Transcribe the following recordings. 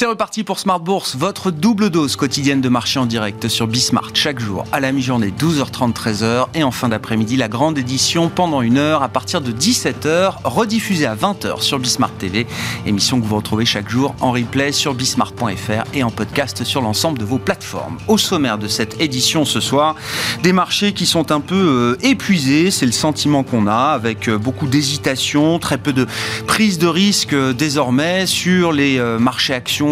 C'est reparti pour Smart Bourse, votre double dose quotidienne de marché en direct sur Bismart chaque jour à la mi-journée 12h30 13h et en fin d'après-midi la grande édition pendant une heure à partir de 17h rediffusée à 20h sur Bismart TV, émission que vous retrouvez chaque jour en replay sur bismart.fr et en podcast sur l'ensemble de vos plateformes. Au sommaire de cette édition ce soir, des marchés qui sont un peu euh, épuisés, c'est le sentiment qu'on a avec euh, beaucoup d'hésitation, très peu de prise de risque euh, désormais sur les marchés actions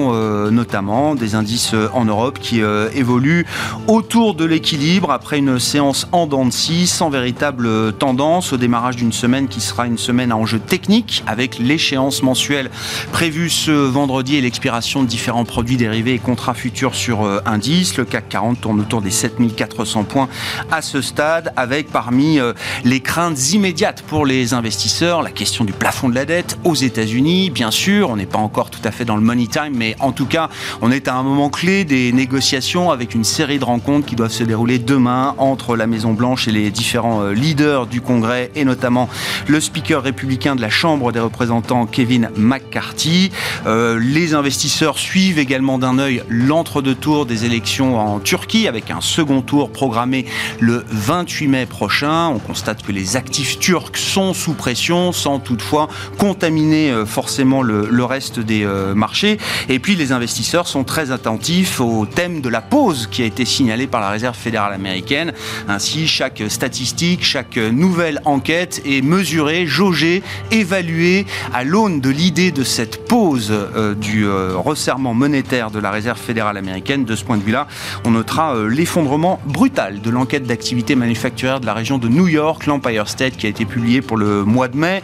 notamment, des indices en Europe qui évoluent autour de l'équilibre après une séance en dents de scie sans véritable tendance au démarrage d'une semaine qui sera une semaine à enjeu technique avec l'échéance mensuelle prévue ce vendredi et l'expiration de différents produits dérivés et contrats futurs sur indice. Le CAC 40 tourne autour des 7400 points à ce stade avec parmi les craintes immédiates pour les investisseurs, la question du plafond de la dette aux États-Unis, bien sûr, on n'est pas encore tout à fait dans le money time, mais en tout cas, on est à un moment clé des négociations avec une série de rencontres qui doivent se dérouler demain entre la Maison Blanche et les différents euh, leaders du Congrès et notamment le speaker républicain de la Chambre des représentants Kevin McCarthy. Euh, les investisseurs suivent également d'un œil l'entre-deux tours des élections en Turquie avec un second tour programmé le 28 mai prochain. On constate que les actifs turcs sont sous pression sans toutefois contaminer euh, forcément le, reste des marchés. Puis les investisseurs sont très attentifs au thème de la pause qui a été signalé par la Réserve fédérale américaine. Ainsi, chaque statistique, chaque nouvelle enquête est mesurée, jaugée, évaluée à l'aune de l'idée de cette pause euh, du resserrement monétaire de la Réserve fédérale américaine. De ce point de vue-là, on notera l'effondrement brutal de l'enquête d'activité manufacturière de la région de New York, l'Empire State, qui a été publié pour le mois de mai.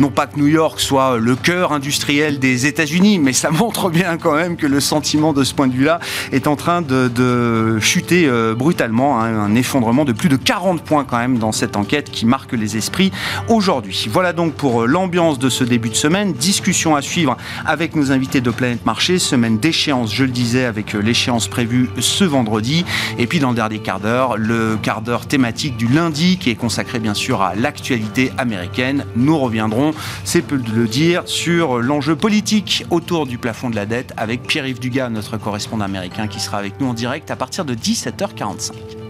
Non pas que New York soit le cœur industriel des États-Unis, mais ça montre bien quand même que le sentiment de ce point de vue-là est en train de, chuter euh, brutalement. Hein. un effondrement de plus de 40 points quand même dans cette enquête qui marque les esprits aujourd'hui. Voilà donc pour euh, l'ambiance de ce début de semaine. Discussion à suivre avec nos invités de Planète Marché. Semaine d'échéance, je le disais, avec euh, l'échéance prévue ce vendredi. Et puis dans le dernier quart d'heure, le quart d'heure thématique du lundi qui est consacré bien sûr à l'actualité américaine. Nous reviendrons, c'est peu de le dire, sur l'enjeu politique autour du plafond de la dette avec Pierre-Yves Dugas, notre correspondant américain, qui sera avec nous en direct à partir de 17h45.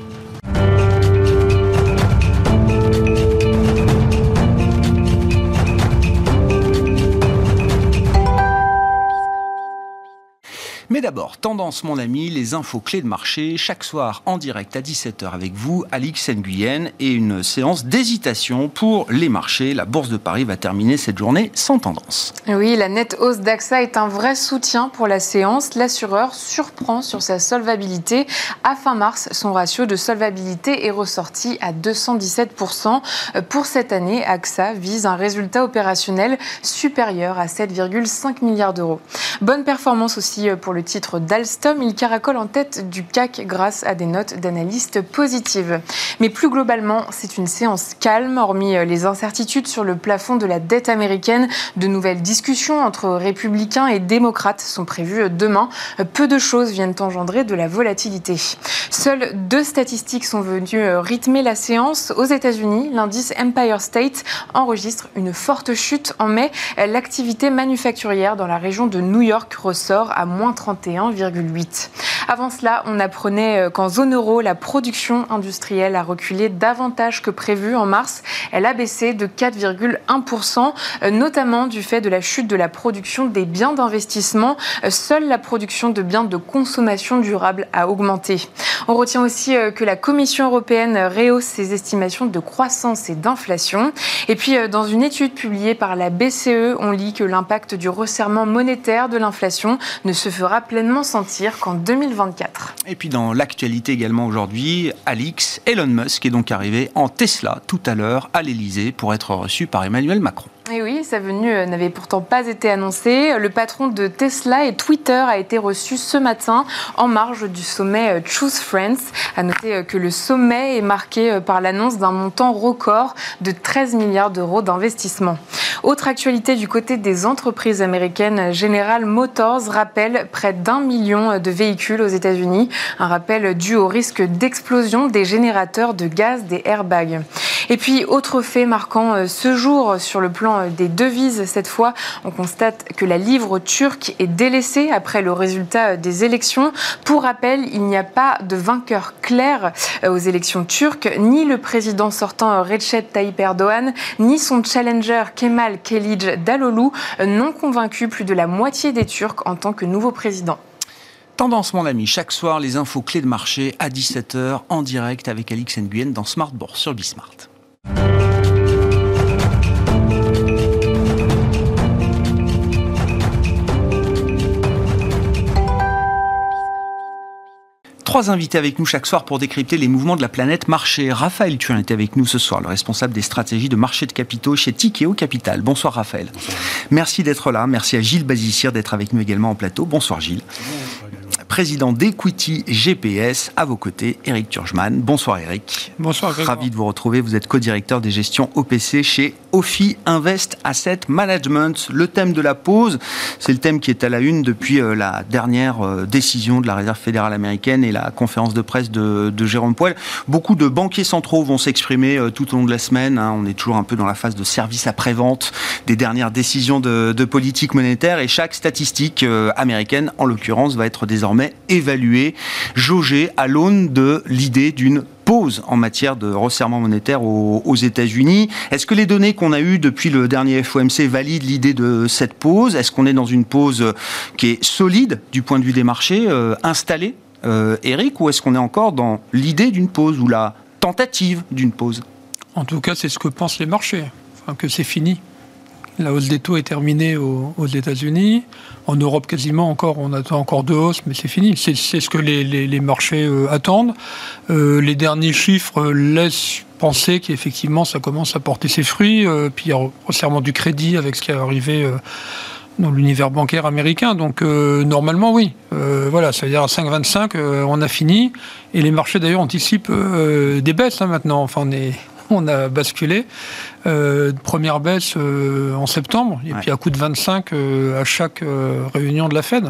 Mais d'abord, tendance mon ami, les infos clés de marché, chaque soir en direct à 17h avec vous, Alix Nguyen, et une séance d'hésitation pour les marchés. La Bourse de Paris va terminer cette journée sans tendance. Oui, la nette hausse d'AXA est un vrai soutien pour la séance. L'assureur surprend sur sa solvabilité. À fin mars, son ratio de solvabilité est ressorti à 217%. Pour cette année, AXA vise un résultat opérationnel supérieur à 7,5 milliards d'euros. Bonne performance aussi pour le titre d'Alstom, il caracole en tête du CAC grâce à des notes d'analystes positives. Mais plus globalement, c'est une séance calme, hormis euh, les incertitudes sur le plafond de la dette américaine. De nouvelles discussions entre républicains et démocrates sont prévues euh, demain. Euh, peu de choses viennent engendrer de la volatilité. Seules deux statistiques sont venues rythmer la séance. Aux États-Unis, l'indice Empire State enregistre une forte chute en mai. L'activité manufacturière dans la région de New York ressort à moins 30 31,8. Avant cela, on apprenait euh, qu'en zone euro, la production industrielle a reculé davantage que prévu en mars. Elle a baissé de 4,1%, euh, notamment du fait de la chute de la production des biens d'investissement. Euh, seule la production de biens de consommation durable a augmenté. On retient aussi que la Commission européenne rehausse ses estimations de croissance et d'inflation. Et puis, dans une étude publiée par la BCE, on lit que l'impact du resserrement monétaire de l'inflation ne se fera pleinement sentir qu'en 2024. Et puis dans l'actualité également aujourd'hui, Alix, Elon Musk est donc arrivé en Tesla tout à l'heure à l'Elysée pour être reçu par Emmanuel Macron. Et oui, sa venue euh, n'avait pourtant pas été annoncée. Le patron de Tesla et Twitter a été reçu ce matin en marge du sommet euh, Choose Friends. À noter euh, que le sommet est marqué par l'annonce d'un montant record de 13 milliards d'euros d'investissement. Autre actualité du côté des entreprises américaines, General Motors rappelle près d'un million de véhicules aux États-Unis. Un rappel dû au risque d'explosion des générateurs de gaz des airbags. Et puis, autre fait marquant ce jour sur le plan des devises, cette fois, on constate que la livre turque est délaissée après le résultat des élections. Pour rappel, il n'y a pas de vainqueur clair aux élections turques, ni le président sortant Recep Tayyip Erdogan, ni son challenger Kemal Kelij Dalolu n'ont convaincu plus de la moitié des Turcs en tant que nouveau président. Tendance, mon ami, chaque soir, les infos clés de marché à 17h en direct avec Alix Nguyen dans Smart sur Bismart. Trois invités avec nous chaque soir pour décrypter les mouvements de la planète marché. Raphaël tu es avec nous ce soir, le responsable des stratégies de marché de capitaux chez Tikeo Capital. Bonsoir Raphaël. Merci d'être là. Merci à Gilles Bazissir d'être avec nous également en plateau. Bonsoir Gilles président d'Equity GPS. À vos côtés, Eric Turgeman. Bonsoir Eric. Bonsoir Ravi de vous retrouver. Vous êtes co-directeur des gestions OPC chez OFI Invest Asset Management. Le thème de la pause, c'est le thème qui est à la une depuis euh, la dernière euh, décision de la Réserve fédérale américaine et la conférence de presse de, Jérôme Poel. Beaucoup de banquiers centraux vont s'exprimer euh, tout au long de la semaine. Hein. On est toujours un peu dans la phase de service après-vente des dernières décisions de, de, politique monétaire et chaque statistique américaine, en l'occurrence, va être désormais évaluer, jauger à l'aune de l'idée d'une pause en matière de resserrement monétaire aux, États-Unis. Est-ce que les données qu'on a eues depuis le dernier FOMC valident l'idée de cette pause? Est-ce qu'on est dans une pause qui est solide du point de vue des marchés, euh, installée, euh, Eric, ou est-ce qu'on est encore dans l'idée d'une pause ou la tentative d'une pause? En tout cas, c'est ce que pensent les marchés, que c'est fini. La hausse des taux est terminée aux, États-Unis. En Europe, quasiment encore, on attend encore deux hausses, mais c'est fini. C'est ce que les, marchés euh, attendent. Euh, les derniers chiffres laissent penser qu'effectivement, ça commence à porter ses fruits. Euh, puis il y a resserrement du crédit avec ce qui est arrivé dans l'univers bancaire américain. Donc normalement, oui. voilà, ça veut dire à 5,25, on a fini. Et les marchés d'ailleurs anticipent des baisses hein, maintenant. Enfin, on est on a basculé. Euh, première baisse euh, en septembre, et puis à coup de 25 euh, à chaque réunion de la Fed.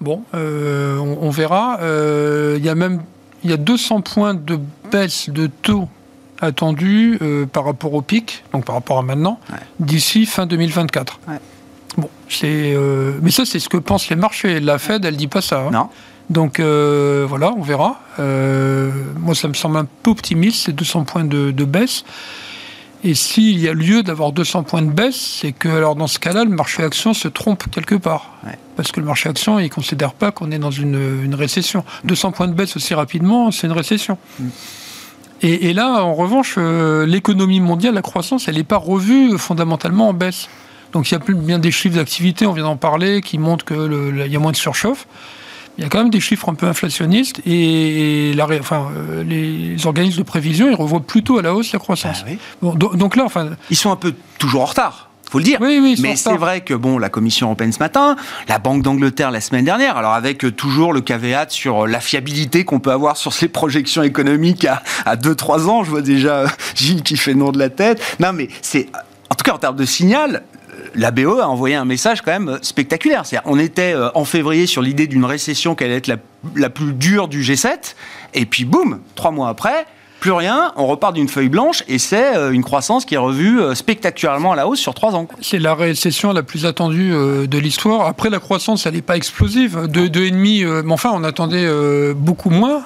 Bon, on, verra. Il y a même il y a 200 points de baisse de taux attendus par rapport au pic, donc par rapport à maintenant, d'ici fin 2024. Bon, c'est, mais ça, c'est ce que pensent les marchés. La Fed, elle dit pas ça. Hein. Non. Donc euh, voilà, on verra. Euh, moi, ça me semble un peu optimiste, ces 200 points de, baisse. Et s'il y a lieu d'avoir 200 points de baisse, c'est que alors dans ce cas-là, le marché action se trompe quelque part. Parce que le marché action, il ne considère pas qu'on est dans une, récession. 200 points de baisse aussi rapidement, c'est une récession. Mm. Et, là, en revanche, euh, l'économie mondiale, la croissance, elle n'est pas revue fondamentalement en baisse. Donc il y a bien des chiffres d'activité, on vient d'en parler, qui montrent qu'il y a moins de surchauffe il y a quand même des chiffres un peu inflationnistes et la, enfin, euh, les organismes de prévision, ils revoient plutôt à la hausse la croissance. Ah donc là, enfin, ils sont un peu toujours en retard faut le dire. Oui, oui, Mais c'est vrai que bon, la Commission européenne ce matin, la Banque d'Angleterre la semaine dernière, alors avec euh, toujours le caveat sur euh, la fiabilité qu'on peut avoir sur ces projections économiques à 2-3 ans, je vois déjà Gilles qui fait nom de la tête. Non, mais c'est en tout cas en termes de signal, la BE a envoyé un message quand même spectaculaire. on était euh, en février sur l'idée d'une récession qui allait être la, la, plus dure du G7, et puis boum, trois mois après, plus rien, on repart d'une feuille blanche et c'est euh, une croissance qui est revue euh, spectaculairement à la hausse sur trois ans. C'est la récession la plus attendue euh, de l'histoire. Après, la croissance, elle n'est pas explosive. De 2,5, mais enfin, on attendait beaucoup moins.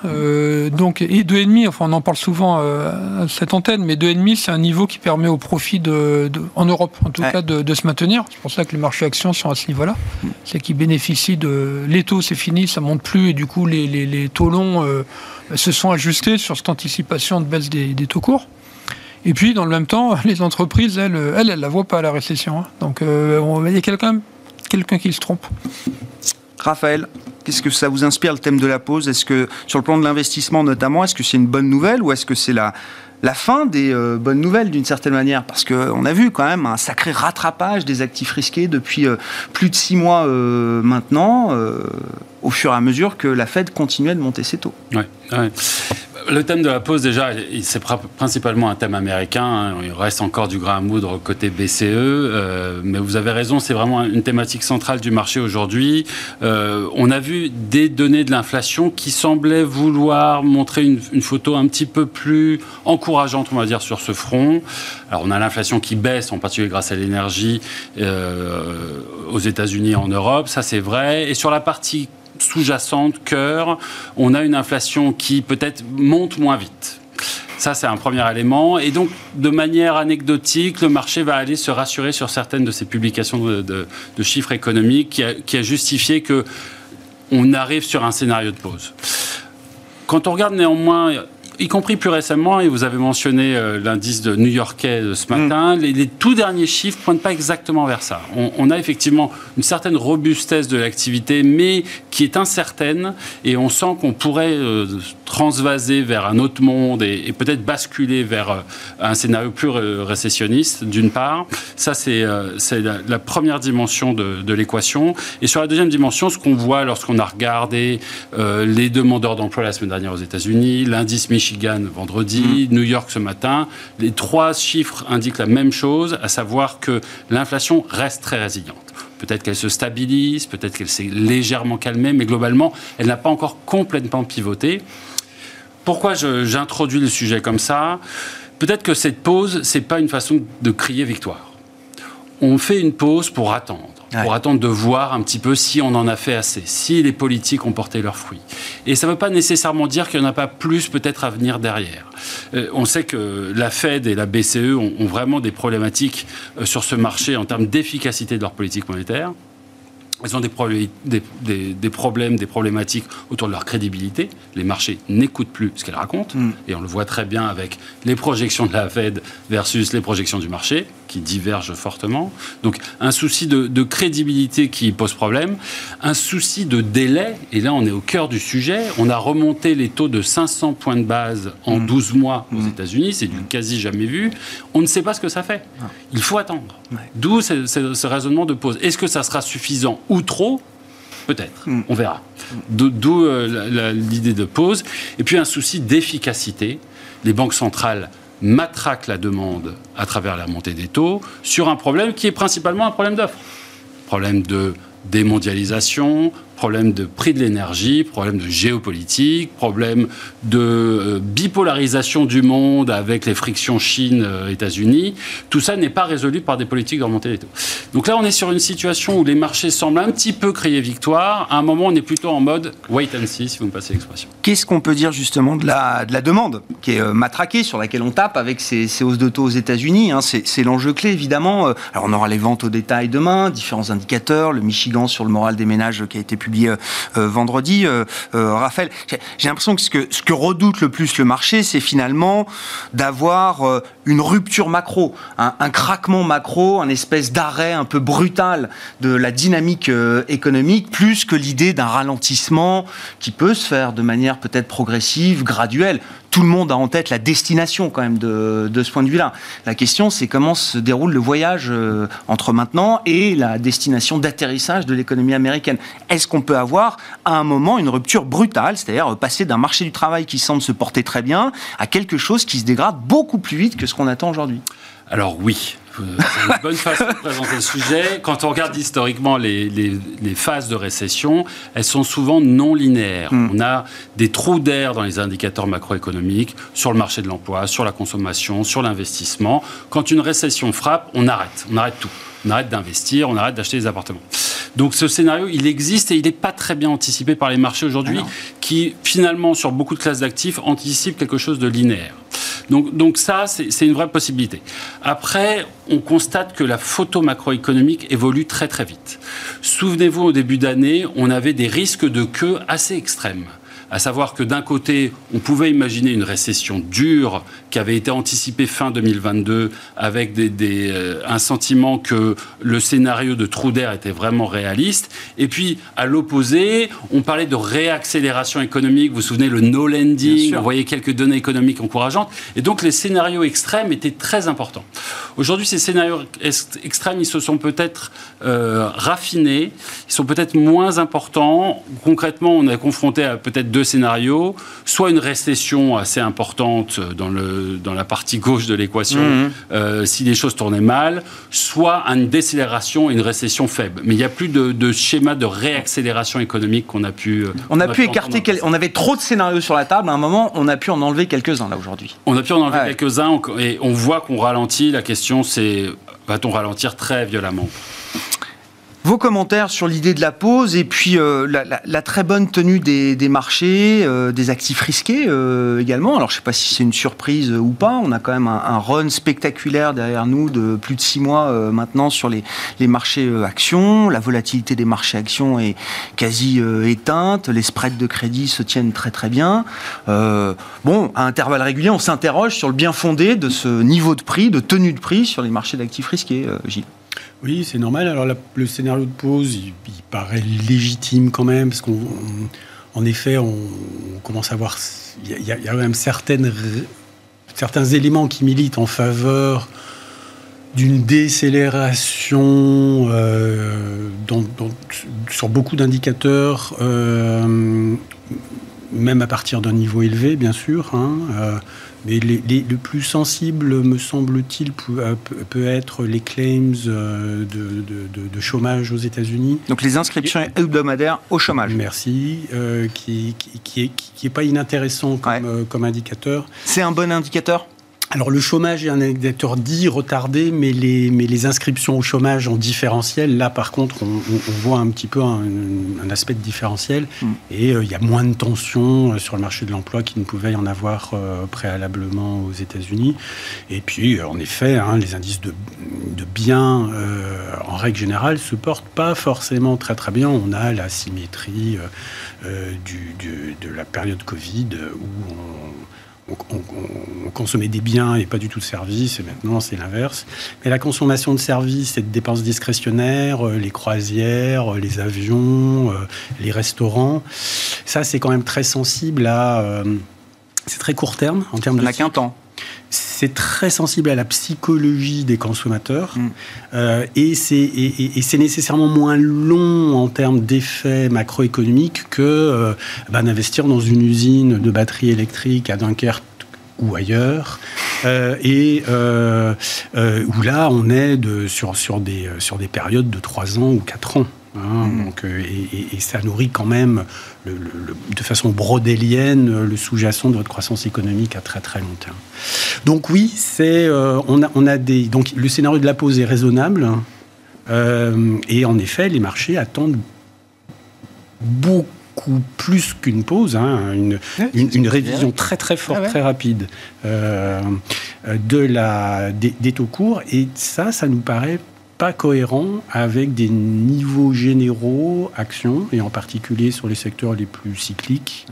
donc, et 2,5, enfin, on en parle souvent à cette antenne, mais 2,5, c'est un niveau qui permet au profit de, en Europe, en tout cas, de, se maintenir. C'est pour ça que les marchés actions sont à ce niveau-là. C'est qu'ils bénéficient de. Les taux, c'est fini, ça monte plus, et du coup, les, les taux longs se sont ajustés sur cette anticipation de baisse des, taux courts. Et puis, dans le même temps, les entreprises, elles, elles, elles la voient pas la récession. Hein. Donc, euh, il y a quelqu'un quelqu'un qui se trompe. Raphaël, qu'est-ce que ça vous inspire le thème de la pause? Est-ce que, sur le plan de l'investissement notamment, est-ce que c'est une bonne nouvelle ou est-ce que c'est la, la fin des euh, bonnes nouvelles d'une certaine manière? Parce qu'on a vu quand même un sacré rattrapage des actifs risqués depuis euh, plus de six mois maintenant, au fur et à mesure que la Fed continuait de monter ses taux. Ouais, ouais le thème de la pause, déjà, c'est principalement un thème américain. Hein. Il reste encore du grain à moudre côté BCE. Euh, mais vous avez raison, c'est vraiment une thématique centrale du marché aujourd'hui. Euh, on a vu des données de l'inflation qui semblaient vouloir montrer une, photo un petit peu plus encourageante, on va dire, sur ce front. Alors, on a l'inflation qui baisse, en particulier grâce à l'énergie euh, aux États-Unis et en Europe. Ça, c'est vrai. Et sur la partie sous-jacente, cœur, on a une inflation qui peut-être monte moins vite. Ça, c'est un premier élément. Et donc, de manière anecdotique, le marché va aller se rassurer sur certaines de ces publications de, chiffres économiques qui a, justifié que on arrive sur un scénario de pause. Quand on regarde néanmoins y compris plus récemment, et vous avez mentionné euh, l'indice de new-yorkais de ce matin, mm. les, tout derniers chiffres ne pointent pas exactement vers ça. On, a effectivement une certaine robustesse de l'activité, mais qui est incertaine, et on sent qu'on pourrait euh, transvaser vers un autre monde et, peut-être basculer vers euh, un scénario plus récessionniste, d'une part. Ça, c'est la, première dimension de, l'équation. Et sur la deuxième dimension, ce qu'on voit lorsqu'on a regardé les demandeurs d'emploi la semaine dernière aux États-Unis, l'indice Michigan, Michigan vendredi, mm. New York ce matin. Les trois chiffres indiquent la même chose, à savoir que l'inflation reste très résiliente. Peut-être qu'elle se stabilise, peut-être qu'elle s'est légèrement calmée, mais globalement, elle n'a pas encore complètement pivoté. Pourquoi j'introduis le sujet comme ça? Peut-être que cette pause, c'est pas une façon de crier victoire. On fait une pause pour attendre pour attendre de voir un petit peu si on en a fait assez, si les politiques ont porté leurs fruits. Et ça ne veut pas nécessairement dire qu'il n'y en a pas plus peut-être à venir derrière. Euh, on sait que la Fed et la BCE ont, ont vraiment des problématiques euh, sur ce marché en termes d'efficacité de leur politique monétaire. Elles ont des, problèmes, des, problématiques autour de leur crédibilité. Les marchés n'écoutent plus ce qu'elles racontent. Mm. Et on le voit très bien avec les projections de la Fed versus les projections du marché qui divergent fortement. Donc un souci de, crédibilité qui pose problème, un souci de délai, et là on est au cœur du sujet, on a remonté les taux de 500 points de base en 12 mmh. mois aux mmh. États-Unis, c'est du quasi jamais vu, on ne sait pas ce que ça fait. Ah. Il faut attendre. D'où ce, raisonnement de pause. Est-ce que ça sera suffisant ou trop? Peut-être, mmh. on verra. D'où euh, l'idée de pause. Et puis un souci d'efficacité. Les banques centrales matraque la demande à travers la montée des taux sur un problème qui est principalement un problème d'offre. Problème de démondialisation, problème de prix de l'énergie, problème de géopolitique, problème de euh, bipolarisation du monde avec les frictions Chine-États-Unis. Tout ça n'est pas résolu par des politiques de remontée des taux. Donc là, on est sur une situation où les marchés semblent un petit peu crier victoire. À un moment, on est plutôt en mode wait and see, si vous me passez l'expression. Qu'est-ce qu'on peut dire justement de la, de la demande qui est euh, matraquée, sur laquelle on tape avec ces, hausses de taux aux États-Unis hein? C'est l'enjeu clé, évidemment. Euh, alors, on aura les ventes au détail demain, différents indicateurs, le Michigan sur le moral des ménages qui a été publié euh, euh, vendredi. Euh, Raphaël, j'ai l'impression que ce, que ce que redoute le plus le marché, c'est finalement d'avoir une rupture macro, un, craquement macro, un espèce d'arrêt un peu brutal de la dynamique économique, plus que l'idée d'un ralentissement qui peut se faire de manière peut-être progressive, graduelle tout le monde a en tête la destination quand même de, de ce point de vue-là. La question, c'est comment se déroule le voyage euh, entre maintenant et la destination d'atterrissage de l'économie américaine. Est-ce qu'on peut avoir à un moment une rupture brutale, c'est-à-dire passer d'un marché du travail qui semble se porter très bien à quelque chose qui se dégrade beaucoup plus vite que ce qu'on attend aujourd'hui? Alors oui, c'est une bonne façon de présenter le sujet. Quand on regarde historiquement les, les, phases de récession, elles sont souvent non linéaires. Hmm. On a des trous d'air dans les indicateurs macroéconomiques, sur le marché de l'emploi, sur la consommation, sur l'investissement. Quand une récession frappe, on arrête, on arrête tout. On arrête d'investir, on arrête d'acheter des appartements. Donc ce scénario, il existe et il n'est pas très bien anticipé par les marchés aujourd'hui, qui finalement, sur beaucoup de classes d'actifs, anticipent quelque chose de linéaire. Donc, donc ça, c'est une vraie possibilité. Après, on constate que la photo macroéconomique évolue très très vite. Souvenez-vous, au début d'année, on avait des risques de queue assez extrêmes à savoir que d'un côté, on pouvait imaginer une récession dure qui avait été anticipée fin 2022 avec des, euh, un sentiment que le scénario de trou d'air était vraiment réaliste. Et puis, à l'opposé, on parlait de réaccélération économique. Vous vous souvenez, le no lending, on voyait quelques données économiques encourageantes. Et donc, les scénarios extrêmes étaient très importants. Aujourd'hui, ces scénarios extrêmes, ils se sont peut-être euh, raffinés, ils sont peut-être moins importants. Concrètement, on est confronté à peut-être deux deux scénarios, soit une récession assez importante dans, le, dans la partie gauche de l'équation, mmh. euh, si les choses tournaient mal, soit une décélération et une récession faible. Mais il n'y a plus de, schéma de réaccélération économique qu'on a pu... Euh, on a, pu écarter, on avait trop de scénarios sur la table, à un moment, on a pu en enlever quelques-uns là aujourd'hui. On a pu en enlever quelques-uns et on voit qu'on ralentit. La question c'est, va-t-on ralentir très violemment? Vos commentaires sur l'idée de la pause et puis euh, la, très bonne tenue des, marchés, euh, des actifs risqués euh, également. Alors je ne sais pas si c'est une surprise ou pas. On a quand même un, run spectaculaire derrière nous de plus de six mois maintenant sur les, marchés actions. La volatilité des marchés actions est quasi éteinte. Les spreads de crédit se tiennent très très bien. bon, à intervalles réguliers, on s'interroge sur le bien fondé de ce niveau de prix, de tenue de prix sur les marchés d'actifs risqués, Gilles. Oui, c'est normal. Alors le scénario de pause, il, paraît légitime quand même, parce qu'en effet, on, commence à voir, il y, a, quand même certaines, certains éléments qui militent en faveur d'une décélération euh, sur beaucoup d'indicateurs, euh, même à partir d'un niveau élevé, bien sûr. Hein, euh, mais le plus sensible, me semble-t-il, peut, peut, être les claims euh, de, chômage aux États-Unis. Donc les inscriptions hebdomadaires au chômage. Merci, euh, qui, qui, est, qui, est, pas inintéressant comme, euh, comme indicateur. C'est un bon indicateur? Alors le chômage est un indicateur dit retardé, mais les, mais les inscriptions au chômage en différentiel, là par contre, on, voit un petit peu un, aspect de différentiel, mm. et euh, il y a moins de tensions euh, sur le marché de l'emploi qu'il ne pouvait y en avoir euh, préalablement aux États-Unis. Et puis, en effet, hein, les indices de, de biens, en règle générale, se portent pas forcément très très bien. On a la symétrie du, de la période Covid où on on, consommait des biens et pas du tout de services, et maintenant c'est l'inverse. Mais la consommation de services et de dépenses discrétionnaires, euh, les croisières, euh, les avions, euh, les restaurants, ça c'est quand même très sensible à... c'est très court terme en termes de... n'a qu'un temps c'est très sensible à la psychologie des consommateurs mm. et c'est nécessairement moins long en termes d'effets macroéconomiques que bah, d'investir dans une usine de batteries électriques à Dunkerque ou ailleurs, euh, et euh, euh, où là on est de, sur, sur, des, sur des périodes de 3 ans ou 4 ans. Hein, mm. donc, et, ça nourrit quand même de façon brodélienne le sous-jacent de votre croissance économique à très très long terme. Donc oui, c'est on, a, on a des donc le scénario de la pause est raisonnable et en effet les marchés attendent beaucoup plus qu'une pause, hein, une, une, révision très très forte, très rapide euh, de la, des, taux courts. Et ça, ça nous paraît pas cohérent avec des niveaux généraux actions, et en particulier sur les secteurs les plus cycliques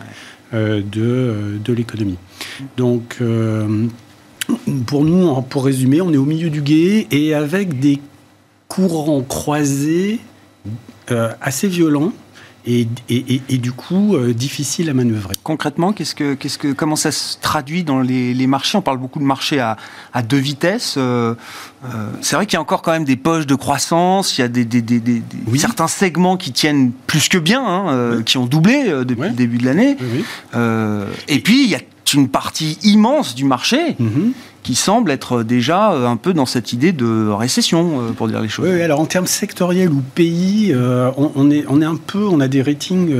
euh, de, de l'économie. Donc, euh, pour nous, pour résumer, on est au milieu du guet et avec des courants croisés assez violents et, du coup euh, difficile à manœuvrer. Concrètement, qu'est-ce que, qu'est-ce que, comment ça se traduit dans les, marchés? On parle beaucoup de marchés à, à deux vitesses. Euh, euh, c'est vrai qu'il y a encore quand même des poches de croissance, il y a des, certains segments qui tiennent plus que bien, hein, qui ont doublé depuis le début de l'année. et puis, il y a une partie immense du marché mm-hmm qui semble être déjà euh, un peu dans cette idée de récession, euh, pour dire les choses. Oui, alors en termes sectoriels ou pays, euh, on, est, on est un peu, on a des ratings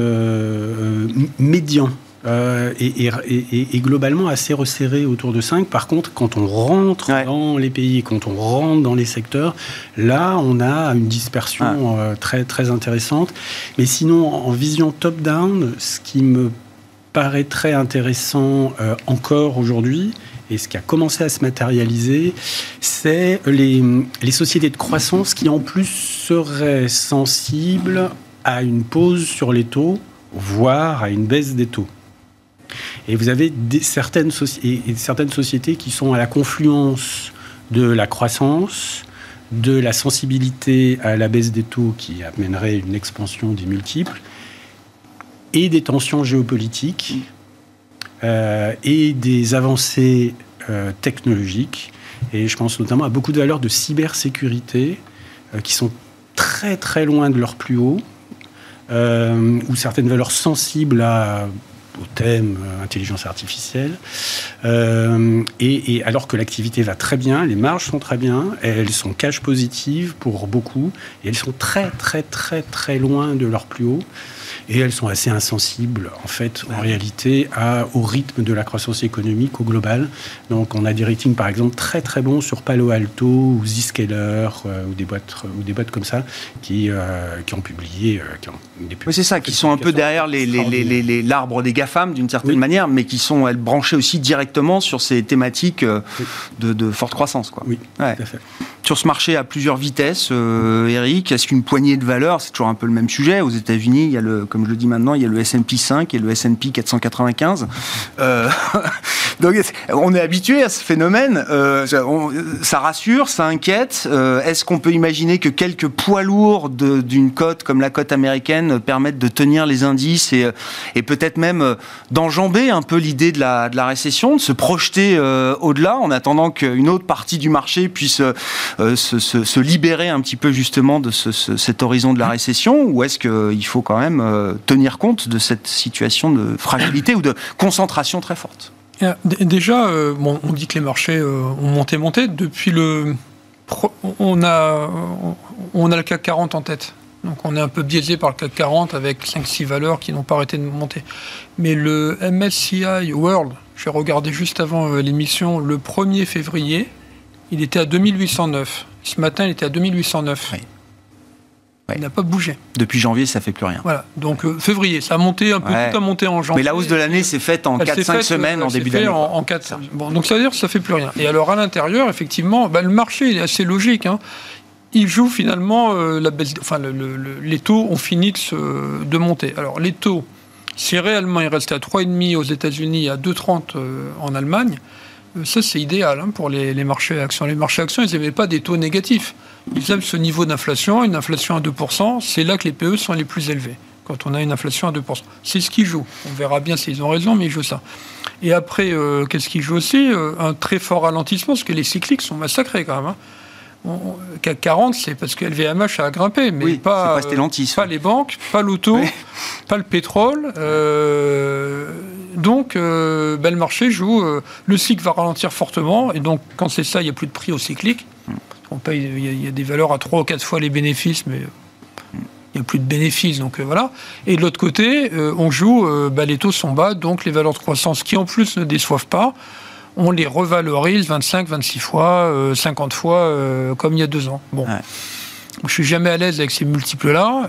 médians. et, globalement assez resserrés autour de 5. Par contre, quand on rentre dans les pays, quand on rentre dans les secteurs, là, on a une dispersion très, très intéressante. Mais sinon, en vision top-down, ce qui me paraît très intéressant encore aujourd'hui, et ce qui a commencé à se matérialiser, c'est les, sociétés de croissance qui en plus seraient sensibles à une pause sur les taux, voire à une baisse des taux. Et vous avez certaines, certaines sociétés qui sont à la confluence de la croissance, de la sensibilité à la baisse des taux qui amènerait une expansion des multiples, et des tensions géopolitiques euh, et des avancées euh, technologiques. Et je pense notamment à beaucoup de valeurs de cybersécurité euh, qui sont très très loin de leur plus haut, ou certaines valeurs sensibles à au thème intelligence artificielle. Et, alors que l'activité va très bien, les marges sont très bien, elles sont cash positives pour beaucoup, et elles sont très très très très loin de leur plus haut et elles sont assez insensibles en fait en réalité à, au rythme de la croissance économique au global. Donc on a des ratings par exemple très très bons sur Palo Alto ou Zscaler euh, ou des boîtes ou des boîtes comme ça qui, euh, qui ont publié euh, qui ont des oui, c'est ça qui sont un peu derrière les, les, l'arbre des GAFAM d'une certaine manière mais qui sont elles branchées aussi directement sur ces thématiques de, de, forte croissance quoi. Oui, tout à fait sur ce marché à plusieurs vitesses, euh, Eric Est-ce qu'une poignée de valeurs, c'est toujours un peu le même sujet Aux États-Unis, il y a le, comme je le dis maintenant, il y a le S&P 5 et le S&P 495. Euh, donc, on est habitué à ce phénomène. Euh, ça rassure, ça inquiète. Euh, est-ce qu'on peut imaginer que quelques poids lourds d'une cote comme la cote américaine permettent de tenir les indices et, et peut-être même d'enjamber un peu l'idée de la, de la récession, de se projeter au-delà en attendant qu'une autre partie du marché puisse euh, se, libérer un petit peu justement de cet horizon de la récession ou est-ce qu'il faut quand même euh, tenir compte de cette situation de fragilité ou de concentration très forte? Déjà, euh, on dit que les marchés ont monté, monté. Depuis le. On a, on a le CAC 40 en tête. Donc on est un peu biaisé par le CAC 40 avec 5-6 valeurs qui n'ont pas arrêté de monter. Mais le MSCI World, j'ai regardé juste avant l'émission, le 1er février, il était à 2809. Ce matin, il était à 2809. Il n'a pas bougé. Depuis janvier, ça fait plus rien. Voilà. Donc euh, février, ça a monté un peu, tout a monté en janvier. Mais la hausse de l'année s'est faite en 4-5 semaines en début d'année. En, en 4 Bon, donc ça veut dire que ça fait plus rien. Et alors à l'intérieur, effectivement, bah, le marché il est assez logique. Hein. Il joue finalement euh, la baisse. Enfin, les taux ont fini de, de monter. Alors les taux, si réellement il reste à 3,5 aux États-Unis, et à 2,30 euh, en Allemagne. Euh, ça, c'est idéal hein, pour les, marchés actions. Les marchés actions, ils n'aimaient pas des taux négatifs. Ils aiment ce niveau d'inflation, une inflation à 2%. C'est là que les PE sont les plus élevés, quand on a une inflation à 2%. C'est ce qu'ils jouent. On verra bien s'ils ont raison, mais ils jouent ça. Et après, euh, qu'est-ce qu'ils jouent aussi euh, Un très fort ralentissement, parce que les cycliques sont massacrés quand même. Hein. CAC 40, c'est parce que LVMH a grimpé, mais pas, pas, les banques, pas l'auto, pas le pétrole. Donc, euh, ben, le marché joue. Euh, le cycle va ralentir fortement. Et donc, quand c'est ça, il n'y a plus de prix au cyclique. On paye, il y, a des valeurs à 3 ou 4 fois les bénéfices, mais il n'y a plus de bénéfices. Donc, euh, voilà. Et de l'autre côté, on joue. Ben, les taux sont bas. Donc, les valeurs de croissance qui, en plus, ne déçoivent pas, on les revalorise 25, 26 fois, 50 fois, comme il y a deux ans. Bon. Je suis jamais à l'aise avec ces multiples-là,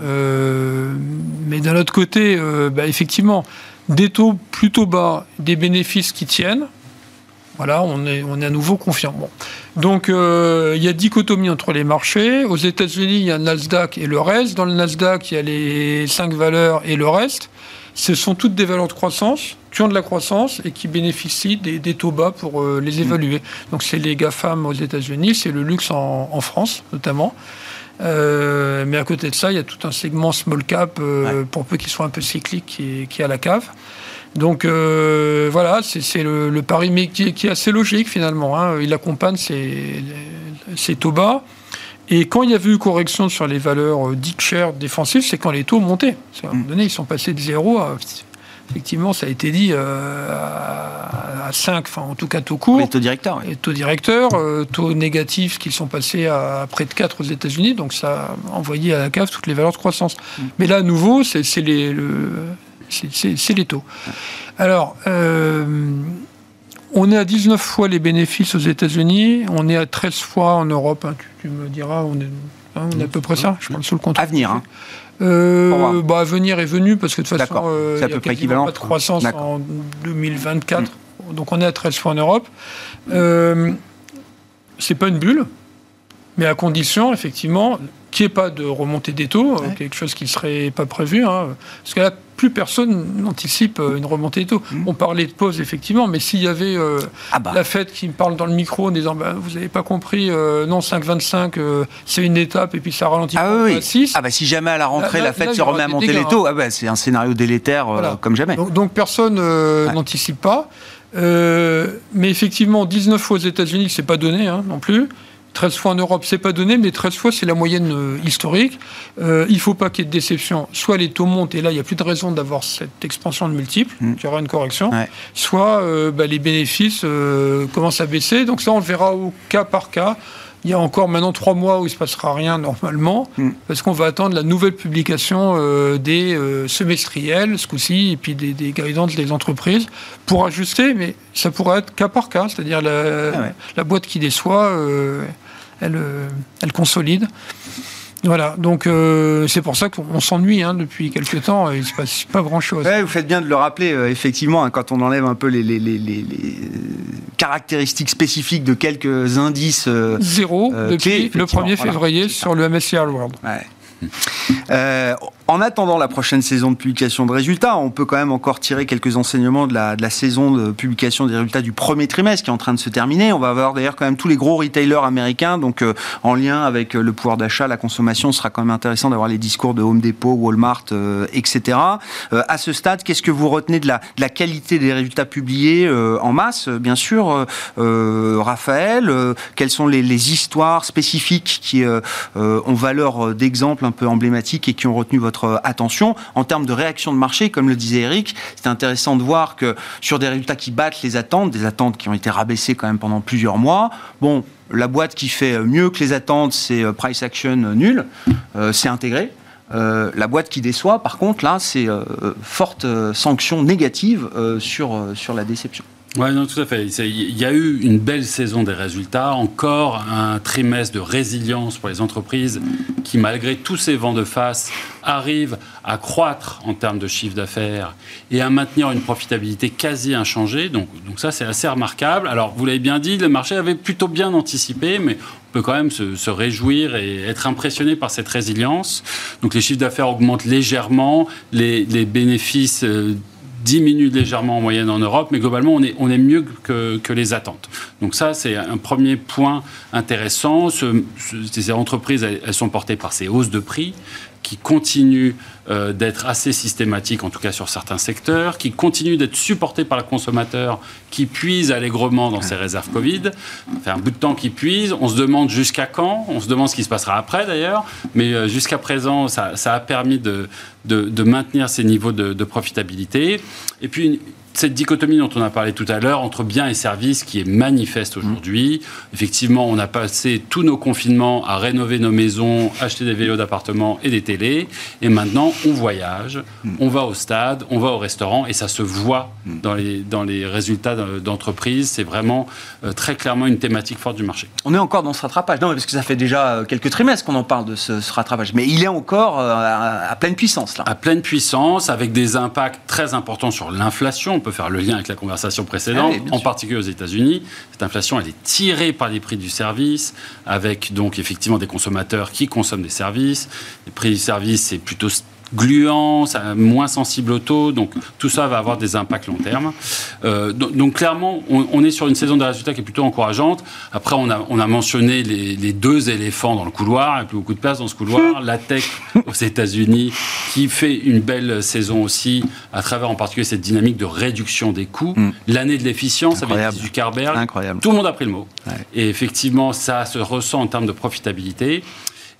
mais d'un autre côté, ben, effectivement, des taux plutôt bas, des bénéfices qui tiennent. Voilà, on est, on est à nouveau confiant. Donc, euh, il y a dichotomie entre les marchés. Aux États-Unis, il y a le Nasdaq et le reste. Dans le Nasdaq, il y a les cinq valeurs et le reste. Ce sont toutes des valeurs de croissance, qui ont de la croissance et qui bénéficient des, taux bas pour euh, les évaluer. Donc, c'est les GAFAM aux États-Unis, c'est le luxe en France, notamment. Euh, mais à côté de ça, il y a tout un segment small cap, euh, pour peu qu'il soit un peu cyclique, qui est, qui à la cave. Donc euh, voilà, c'est le, pari, mais qui, est assez logique finalement. Hein. Il accompagne ses, taux bas. Et quand il y a eu correction sur les valeurs chères défensives, c'est quand les taux montaient. À un moment donné, ils sont passés de 0 à effectivement, ça a été dit, euh, à 5, enfin en tout cas taux court. Les taux directeurs. Et taux directeurs, euh, taux négatifs qui sont passés à près de 4 aux États-Unis, donc ça a envoyé à la cave toutes les valeurs de croissance. Mm. Mais là, à nouveau, c'est les, les taux. Alors, euh, on est à 19 fois les bénéfices aux États-Unis, on est à 13 fois en Europe, hein, tu, me diras, on est, hein, on est à peu près ça, je pense, sous le contrôle. À venir. Hein. Euh, bah, venir est venu parce que de toute façon, euh, il n'y a pas de croissance en 2024. Hmm. Donc on est à 13 fois en Europe. Euh, c'est pas une bulle, mais à condition, effectivement, qu'il n'y ait pas de remontée des taux, euh, quelque chose qui ne serait pas prévu. Hein. parce que là, plus personne n'anticipe euh, une remontée des taux. Mmh. On parlait de pause, effectivement, mais s'il y avait euh, ah bah. la Fed qui me parle dans le micro en disant bah, Vous n'avez pas compris, non, 5,25, c'est une étape et puis ça ralentit ah, oui. à 6. Ah bah, si jamais à la rentrée, la Fed se remet à monter les taux, ah bah, c'est un scénario délétère comme jamais. Donc, personne n'anticipe pas. mais effectivement, 19 fois aux États-Unis, c'est pas donné hein, non plus. 13 fois en Europe, c'est pas donné, mais 13 fois, c'est la moyenne euh, historique. Euh, il faut pas qu'il y ait de déception. Soit les taux montent, et là, il n'y a plus de raison d'avoir cette expansion de multiples, mm. il y aura une correction. Soit euh, bah, les bénéfices commencent à baisser. Donc ça, on le verra au cas par cas. Il y a encore maintenant trois mois où il ne se passera rien normalement, mm. parce qu'on va attendre la nouvelle publication des semestriels, ce coup-ci, et puis des, des guidances des entreprises, pour ajuster, mais ça pourrait être cas par cas, c'est-à-dire la, ah la, boîte qui déçoit euh, elle consolide. Voilà, donc euh, c'est pour ça qu'on s'ennuie hein, depuis quelques temps, il ne se passe pas grand-chose. vous faites bien de le rappeler, euh, effectivement, hein, quand on enlève un peu les, les, les, caractéristiques spécifiques de quelques indices. Zéro depuis le 1er février sur le MSCI World. Ouais. Euh, en attendant la prochaine saison de publication de résultats, on peut quand même encore tirer quelques enseignements de la, saison de publication des résultats du premier trimestre qui est en train de se terminer. On va avoir d'ailleurs quand même tous les gros retailers américains, donc euh, en lien avec euh, le pouvoir d'achat, la consommation, sera quand même intéressant d'avoir les discours de Home Depot, Walmart, etc. à ce stade, qu'est-ce que vous retenez de la, qualité des résultats publiés en masse Bien sûr, Raphaël, quelles sont les, les, histoires spécifiques qui ont valeur d'exemple un peu emblématiques et qui ont retenu votre attention. En termes de réaction de marché, comme le disait Eric, c'est intéressant de voir que sur des résultats qui battent les attentes, des attentes qui ont été rabaissées quand même pendant plusieurs mois, bon, la boîte qui fait mieux que les attentes, c'est euh, price action nul, euh, c'est intégré. Euh, la boîte qui déçoit, par contre, là, c'est forte sanction négative sur, sur la déception. Oui, non, tout à fait. Il y a eu une belle saison des résultats, encore un trimestre de résilience pour les entreprises qui, malgré tous ces vents de face, arrivent à croître en termes de chiffre d'affaires et à maintenir une profitabilité quasi inchangée. Donc, ça, c'est assez remarquable. Alors, vous l'avez bien dit, le marché avait plutôt bien anticipé, mais on peut quand même se, réjouir et être impressionné par cette résilience. Donc, les chiffres d'affaires augmentent légèrement, les, les bénéfices euh, diminue légèrement en moyenne en Europe, mais globalement, on est, on est mieux que, que les attentes. Donc ça, c'est un premier point intéressant. ces entreprises, elles, sont portées par ces hausses de prix qui continuent euh, d'être assez systématiques, en tout cas sur certains secteurs, qui continuent d'être supportés par le consommateur, qui puise allègrement dans ses réserves Covid. Ça fait un bout de temps qu'ils puise. On se demande jusqu'à quand. On se demande ce qui se passera après, d'ailleurs. Mais euh, jusqu'à présent, ça, a permis de, maintenir ces niveaux de profitabilité. Et puis, cette dichotomie dont on a parlé tout à l'heure entre biens et services qui est manifeste aujourd'hui. Effectivement, on a passé tous nos confinements à rénover nos maisons, acheter des vélos d'appartement et des télés. Et maintenant, on voyage, on va au stade, on va au restaurant et ça se voit dans les, dans les résultats d'entreprise. C'est vraiment euh, très clairement une thématique forte du marché. On est encore dans ce rattrapage. Non, parce que ça fait déjà euh, quelques trimestres qu'on en parle de ce, rattrapage. Mais il est encore euh, à, à, pleine puissance là. À pleine puissance, avec des impacts très importants sur l'inflation on peut faire le lien avec la conversation précédente, ah en particulier aux États-Unis. Cette inflation, elle est tirée par les prix du service, avec donc effectivement des consommateurs qui consomment des services. Les prix du service, c'est plutôt gluant, moins sensible au taux, donc tout ça va avoir des impacts long terme. Euh, donc, clairement, on, est sur une saison de résultats qui est plutôt encourageante. Après, on a, on a mentionné les, deux éléphants dans le couloir, il n'y a plus beaucoup de place dans ce couloir. La tech aux États-Unis qui fait une belle saison aussi, à travers en particulier cette dynamique de réduction des coûts. Mm. L'année de l'efficience avec Zuckerberg, Incroyable. tout le monde a pris le mot. Et effectivement, ça se ressent en termes de profitabilité.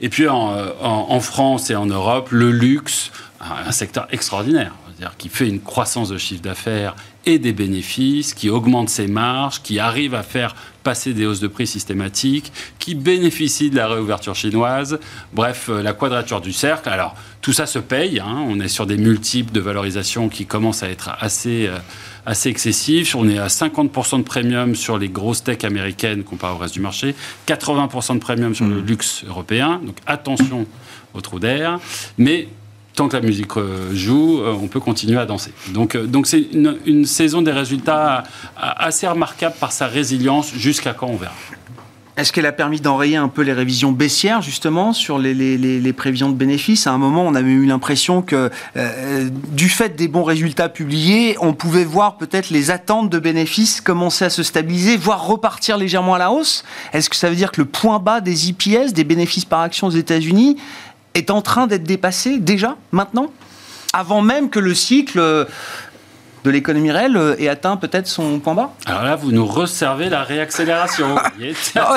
Et puis en, en, France et en Europe, le luxe, un secteur extraordinaire, qui fait une croissance de chiffre d'affaires et des bénéfices, qui augmente ses marges, qui arrive à faire passer des hausses de prix systématiques, qui bénéficie de la réouverture chinoise. Bref, euh, la quadrature du cercle. Alors, tout ça se paye. Hein. On est sur des multiples de valorisation qui commencent à être assez, euh, assez excessifs. On est à 50% de premium sur les grosses tech américaines comparé au reste du marché, 80% de premium sur le mmh. luxe européen. Donc, attention au trou d'air. Mais tant que la musique euh, joue, euh, on peut continuer à danser. Donc, euh, donc c'est une, saison des résultats assez remarquable par sa résilience. Jusqu'à quand on verra. Est-ce qu'elle a permis d'enrayer un peu les révisions baissières, justement, sur les, prévisions de bénéfices? À un moment, on avait eu l'impression que, du fait des bons résultats publiés, on pouvait voir peut-être les attentes de bénéfices commencer à se stabiliser, voire repartir légèrement à la hausse? Est-ce que ça veut dire que le point bas des IPS, des bénéfices par action aux États-Unis, est en train d'être dépassé déjà, maintenant Avant même que le cycle de l'économie réelle est atteint peut-être son point bas? Alors là, vous nous resservez la réaccélération. Ah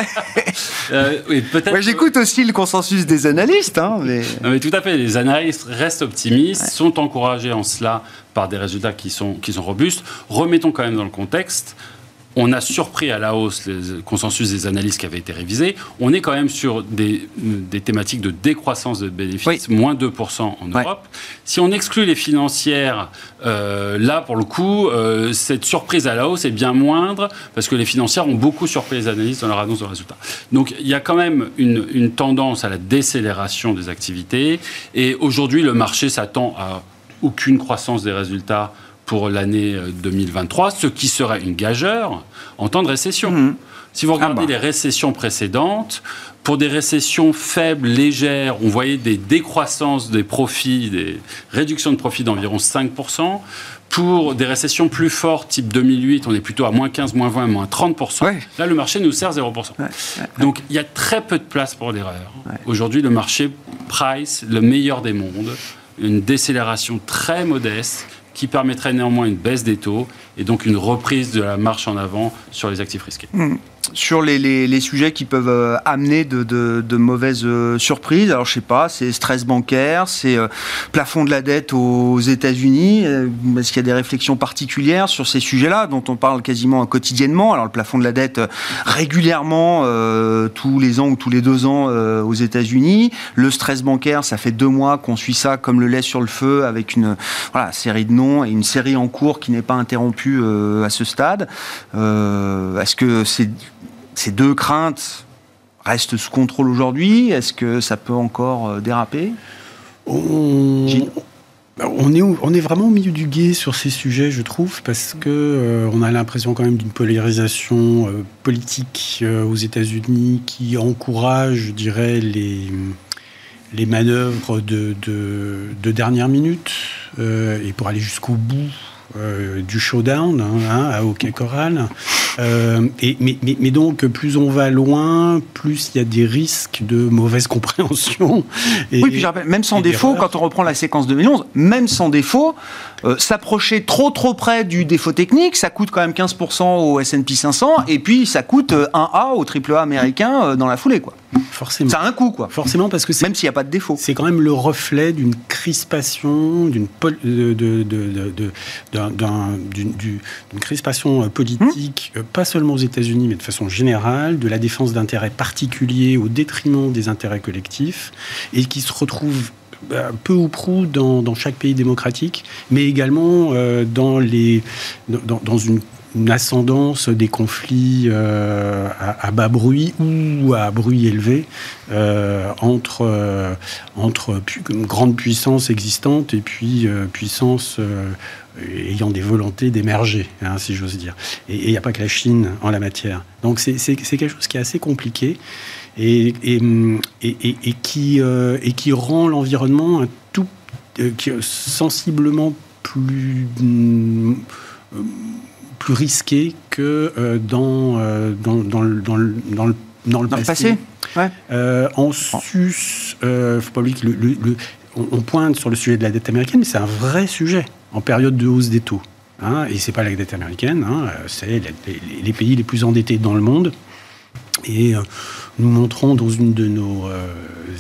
J'écoute aussi le consensus des analystes. Hein, mais... mais... tout à fait, les analystes restent optimistes, sont encouragés en cela par des résultats qui sont, qui sont robustes. Remettons quand même dans le contexte, on a surpris à la hausse le consensus des analystes qui avaient été révisés. On est quand même sur des, des thématiques de décroissance de bénéfices, moins 2% en Europe. Si on exclut les financières, euh, là, pour le coup, euh, cette surprise à la hausse est bien moindre parce que les financières ont beaucoup surpris les analystes dans leur annonce de résultats. Donc, il y a quand même une, une tendance à la décélération des activités. Et aujourd'hui, le marché s'attend à aucune croissance des résultats pour l'année 2023, euh, ce qui serait une gageure en temps de récession. Mmh. Si vous regardez ah bah. les récessions précédentes, pour des récessions faibles, légères, on voyait des décroissances des profits, des réductions de profits d'environ 5%. Pour des récessions plus fortes, type 2008, on est plutôt à moins 15, moins 20, moins 30%. Là, le marché nous sert 0%. Donc, il y a très peu de place pour l'erreur. Aujourd'hui, le marché price le meilleur des mondes une décélération très modeste qui permettrait néanmoins une baisse des taux et donc une reprise de la marche en avant sur les actifs risqués. Hmm sur les, les, sujets qui peuvent euh, amener de, de, mauvaises euh, surprises. Alors, je sais pas, c'est stress bancaire, c'est euh, plafond de la dette aux États-Unis. Est-ce qu'il y a des réflexions particulières sur ces sujets-là, dont on parle quasiment quotidiennement? Alors, le plafond de la dette régulièrement, tous les ans ou tous les deux ans aux États-Unis. Le stress bancaire, ça fait deux mois qu'on suit ça comme le lait sur le feu, avec une voilà, série de noms et une série en cours qui n'est pas interrompue à ce stade. Est-ce que c'est ces deux craintes restent sous contrôle aujourd'hui? Est-ce que ça peut encore euh, déraper? On... est, on est vraiment au milieu du guet sur ces sujets, je trouve, parce que euh, on a l'impression quand même d'une polarisation euh, politique aux États-Unis qui encourage, je dirais, les, les manœuvres de, de dernière minute et pour aller jusqu'au bout euh, du showdown hein, hein, à Hockey Coral. Euh, et, mais, mais, donc, plus on va loin, plus il y a des risques de mauvaise compréhension. oui, puis je rappelle, même sans défaut, quand on reprend la séquence 2011, même sans défaut, euh, s'approcher trop trop près du défaut technique, ça coûte quand même 15% au S&P 500, et puis ça coûte 1A au triple A américain dans la foulée, quoi. Forcément. Ça a un coût, quoi. Forcément, parce que même s'il n'y a pas de défaut. C'est quand même le reflet d'une crispation, d'une de, de, de, d'une crispation euh, politique, hum. euh, pas seulement aux États-Unis, mais de façon générale, de la défense d'intérêts particuliers au détriment des intérêts collectifs, et qui se retrouve bah, peu ou prou dans, chaque pays démocratique, mais également euh, dans, les, dans, dans une une ascendance des conflits euh, à, bas bruit ou à bruit élevé euh, entre, euh, entre grandes puissances existantes et puis puissances ayant des volontés d'émerger, hein, si j'ose dire. Et il n'y a pas que la Chine en la matière. Donc c'est quelque chose qui est assez compliqué et, et, et, qui, et qui rend l'environnement tout sensiblement plus plus risqué que euh, dans, euh, dans, dans, le, dans, le, dans, le, dans le passé. Ouais. Euh, en sus, faut pas oublier que le, le, on, pointe sur le sujet de la dette américaine, mais c'est un vrai sujet en période de hausse des taux. Hein, et c'est pas la dette américaine, hein, c'est les, les, pays les plus endettés dans le monde. Et nous montrons dans une de nos euh,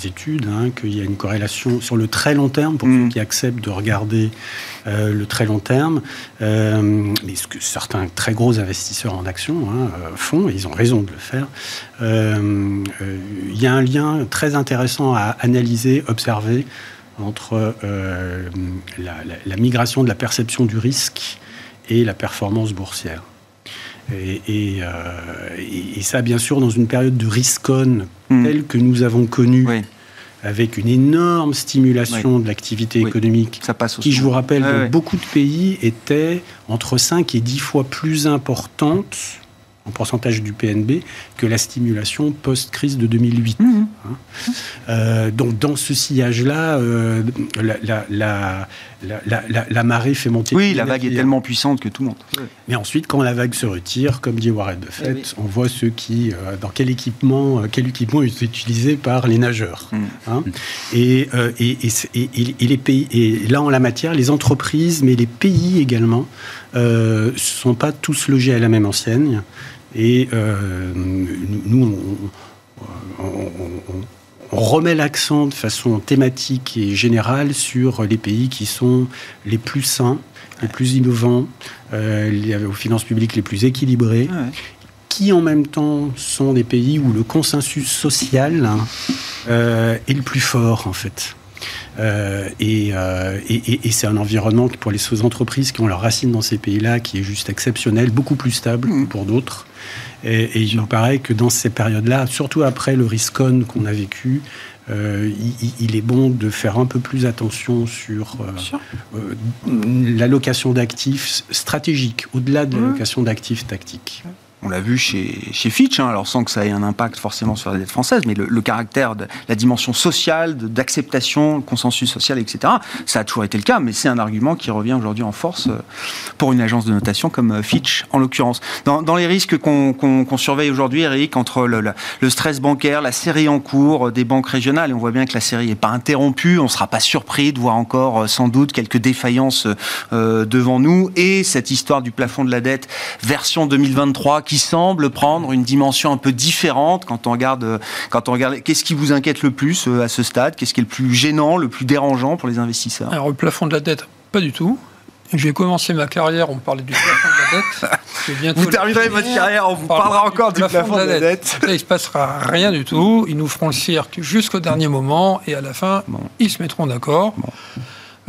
études hein, qu'il y a une corrélation sur le très long terme, pour mm. ceux qui acceptent de regarder euh, le très long terme, euh, mais ce que certains très gros investisseurs en actions hein, font, et ils ont raison de le faire. Il y a un lien très intéressant à analyser, observer entre la, la migration de la perception du risque et la performance boursière. Et, euh, et, et, ça, bien sûr, dans une période de riscon hmm. telle que nous avons connue, avec une énorme stimulation de l'activité économique, ça passe qui, je vous rappelle, dans beaucoup de pays était entre 5 et 10 fois plus importante en pourcentage du PNB que la stimulation post-crise de 2008. Mmh. Hein. Euh, donc dans ce sillage-là, euh, la, la, la, marée fait monter. Oui, la vague est tellement puissante que tout monte. Mais ensuite, quand la vague se retire, comme dit Warren Buffett, eh on voit ceux qui, euh, dans quel équipement, quel équipement est utilisé par les nageurs. Mmh. Hein. Et, et, et, et, les pays, et là en la matière, les entreprises, mais les pays également, ne sont pas tous logés à la même enseigne. Et euh, nous, on, remet l'accent de façon thématique et générale sur les pays qui sont les plus sains, les plus innovants, euh, aux finances publiques les plus équilibrées, qui en même temps sont des pays où le consensus social euh, est le plus fort en fait. Euh, euh, et, c'est un environnement pour les entreprises qui ont leurs racines dans ces pays-là qui est juste exceptionnel, beaucoup plus stable mmh. pour d'autres. Et, il me paraît que dans ces périodes-là, surtout après le riscon qu'on a vécu, euh, il, est bon de faire un peu plus attention sur l'allocation d'actifs stratégiques, au-delà de mmh. l'allocation d'actifs tactiques. On l'a vu chez, chez Fitch, hein, alors sans que ça ait un impact forcément sur la dette française, mais le, caractère de la dimension sociale, d'acceptation, le consensus social, etc., ça a toujours été le cas, mais c'est un argument qui revient aujourd'hui en force euh, pour une agence de notation comme euh, Fitch, en l'occurrence. Dans, les risques qu'on surveille aujourd'hui, Eric, entre le, le, stress bancaire, la série en cours euh, des banques régionales, et on voit bien que la série n'est pas interrompue, on ne sera pas surpris de voir encore sans doute quelques défaillances devant nous, et cette histoire du plafond de la dette version 2023 qui qui semble prendre une dimension un peu différente quand on regarde, quand on regarde, qu'est-ce qui vous inquiète le plus euh, à ce stade? Qu'est-ce qui est le plus gênant, le plus dérangeant pour les investisseurs? Alors, le plafond de la dette, pas du tout. J'ai commencé ma carrière, on parlait du plafond de la dette. vous terminerez votre carrière, on vous parlera encore du plafond, de la, dette. Là, il ne se passera rien du tout. Ils nous feront le cirque jusqu'au dernier moment et à la fin, ils se mettront d'accord.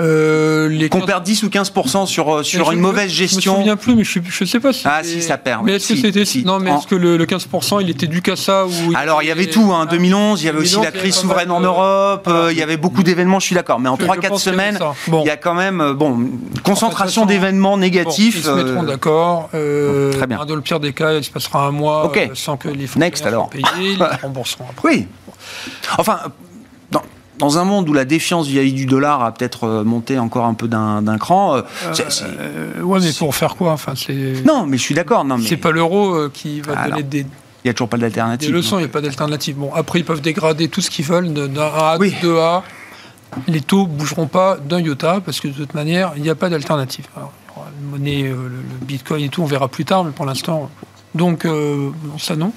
Euh, les Qu'on perd 10 ou 15% sur, euh, sur une mauvaise gestion. Je me souviens plus, mais je ne sais pas si. Ah, si, ça perd. Mais est-ce que c'était. Non, mais est-ce que le, 15%, il était dû qu'à ça ou Alors, il y avait tout. Hein. 2011, il y avait aussi la crise souveraine en Europe. Euh, il y avait beaucoup d'événements, je suis d'accord. Mais en 3-4 semaines, il y a quand même bon, concentration d'événements négatifs. ils se mettront d'accord. très bien. Dans le pire des cas, il se passera un mois sans que les fonds soient payés. Ils rembourseront après. Oui. Enfin, dans un monde où la défiance vis-à-vis du dollar a peut-être euh, monté encore un peu d'un cran. Euh, euh, ouais, mais pour faire quoi enfin, Non, mais je suis d'accord. Non, mais... C'est pas l'euro qui va donner des. Il n'y a toujours pas d'alternative. Des leçons, il n'y a pas d'alternative. Bon, après, ils peuvent dégrader tout ce qu'ils veulent, d'un A à 2A. Les taux ne bougeront pas d'un iota, parce que de toute manière, il n'y a pas d'alternative. La monnaie, le, bitcoin et tout, on verra plus tard, mais pour l'instant. Donc, ça non.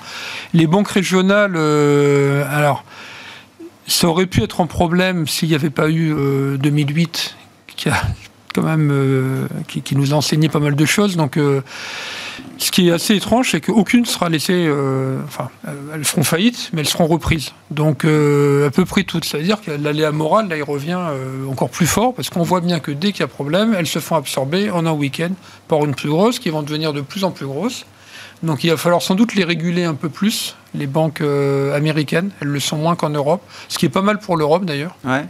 Les banques régionales, alors ça aurait pu être un problème s'il n'y avait pas eu 2008, euh, qui a quand même euh, qui, nous a enseigné pas mal de choses. Donc, euh, ce qui est assez étrange, c'est qu'aucune sera laissée. enfin, elles feront faillite, mais elles seront reprises. Donc, à peu près toutes. C'est-à-dire que l'aléa morale, là, il revient encore plus fort parce qu'on voit bien que dès qu'il y a problème, elles se font absorber en un week-end par une plus grosse, qui vont devenir de plus en plus grosses. Donc il va falloir sans doute les réguler un peu plus, les banques euh, américaines. Elles le sont moins qu'en Europe, ce qui est pas mal pour l'Europe d'ailleurs. Ouais.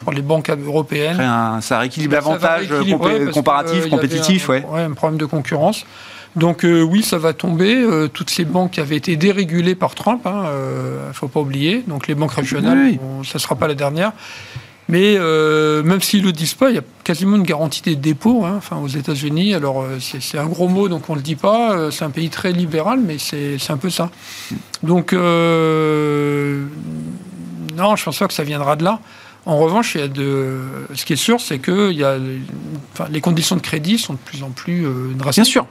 Pour les banques européennes. ça rééquilibre l'avantage comparatif, compétitif. Un, ouais. un problème de concurrence. Donc euh, oui, ça va tomber. Euh, toutes ces banques qui avaient été dérégulées par Trump, il hein, ne faut pas oublier. Donc les banques régionales, ça ne sera pas la dernière. Mais euh, même s'ils ne le disent pas, il y a quasiment une garantie des dépôts hein, enfin, aux États-Unis. Alors, euh, c'est un gros mot, donc on ne le dit pas. Euh, c'est un pays très libéral, mais c'est un peu ça. Donc, non, je ne pense pas que ça viendra de là. En revanche, ce qui est sûr, c'est que les conditions de crédit sont de plus en plus drastiques. Bien sûr.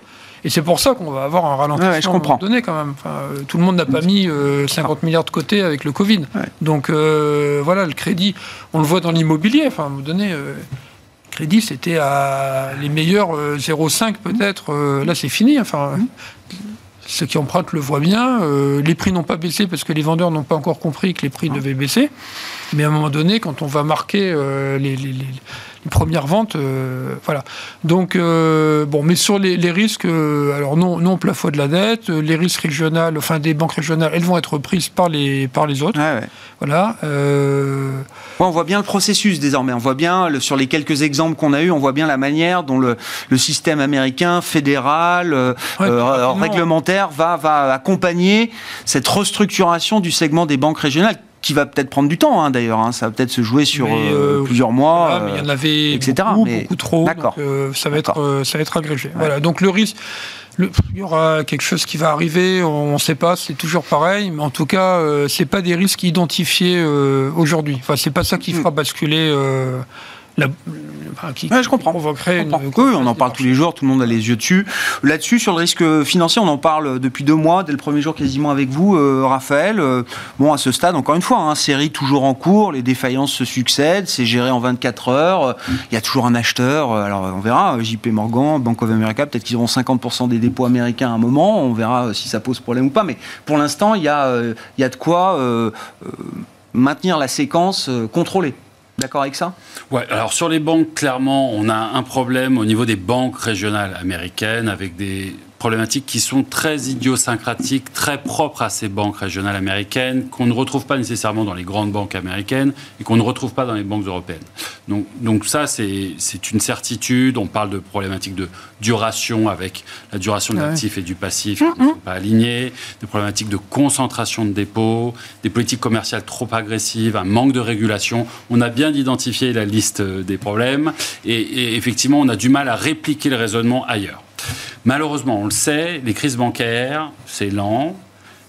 Et c'est pour ça qu'on va avoir un ralentissement ouais, je donné quand même. Euh, tout le monde n'a pas mis 50 euh, milliards de côté avec le Covid. Donc euh, voilà, le crédit, on le voit dans l'immobilier. Enfin, à un moment donné, le crédit, c'était à les meilleurs 0,5 peut-être. là, c'est fini. Enfin, mmh. ceux qui empruntent le voient bien. les prix n'ont pas baissé parce que les vendeurs n'ont pas encore compris que les prix devaient baisser. Mais à un moment donné, quand on va marquer les une première vente. Euh, voilà. Donc, euh, bon, mais sur les, risques, alors non, non plafond de la dette, les risques régionaux, enfin des banques régionales, elles vont être prises par les, par les autres. Voilà. on voit bien le processus désormais. On voit bien, sur les quelques exemples qu'on a eus, on voit bien la manière dont le, le système américain, fédéral, réglementaire, va, va accompagner cette restructuration du segment des banques régionales qui va peut-être prendre du temps hein, d'ailleurs. Hein. ça va peut-être se jouer sur euh, euh, plusieurs mois, mais il y en avait etc. Beaucoup, beaucoup trop. D'accord. Euh, ça va être ça va être agrégé. Voilà. Donc le risque. il y aura quelque chose qui va arriver, on ne sait pas, c'est toujours pareil, mais en tout cas, c'est pas des risques identifiés aujourd'hui. Enfin, c'est pas ça qui hmm. fera basculer qui je comprends. provoquerait Une, oui, on en parle tous les jours, tout le monde a les yeux dessus. Là-dessus, sur le risque financier, on en parle depuis deux mois, dès le premier jour quasiment avec vous, euh, Raphaël. Euh, bon, à ce stade, encore une fois, hein, série toujours en cours, les défaillances se succèdent, c'est géré en 24 heures, il y a toujours un acheteur, euh, alors on verra, JP Morgan, Bank of America, peut-être qu'ils auront 50% des dépôts américains à un moment, on verra si ça pose problème ou pas, mais pour l'instant, il y, a, il y a de quoi maintenir la séquence contrôlée. D'accord avec ça? Ouais, alors sur les banques, clairement, on a un problème au niveau des banques régionales américaines avec des problématiques qui sont très idiosyncratiques, très propres à ces banques régionales américaines, qu'on ne retrouve pas nécessairement dans les grandes banques américaines et qu'on ne retrouve pas dans les banques européennes. Donc, donc ça, c'est une certitude. On parle de problématiques de duration avec la duration de l'actif et du passif qui ne sont pas alignés, des problématiques de concentration de dépôts, des politiques commerciales trop agressives, un manque de régulation. On a bien identifié la liste des problèmes et, et effectivement, on a du mal à répliquer le raisonnement ailleurs. Malheureusement, on le sait, les crises bancaires, c'est lent,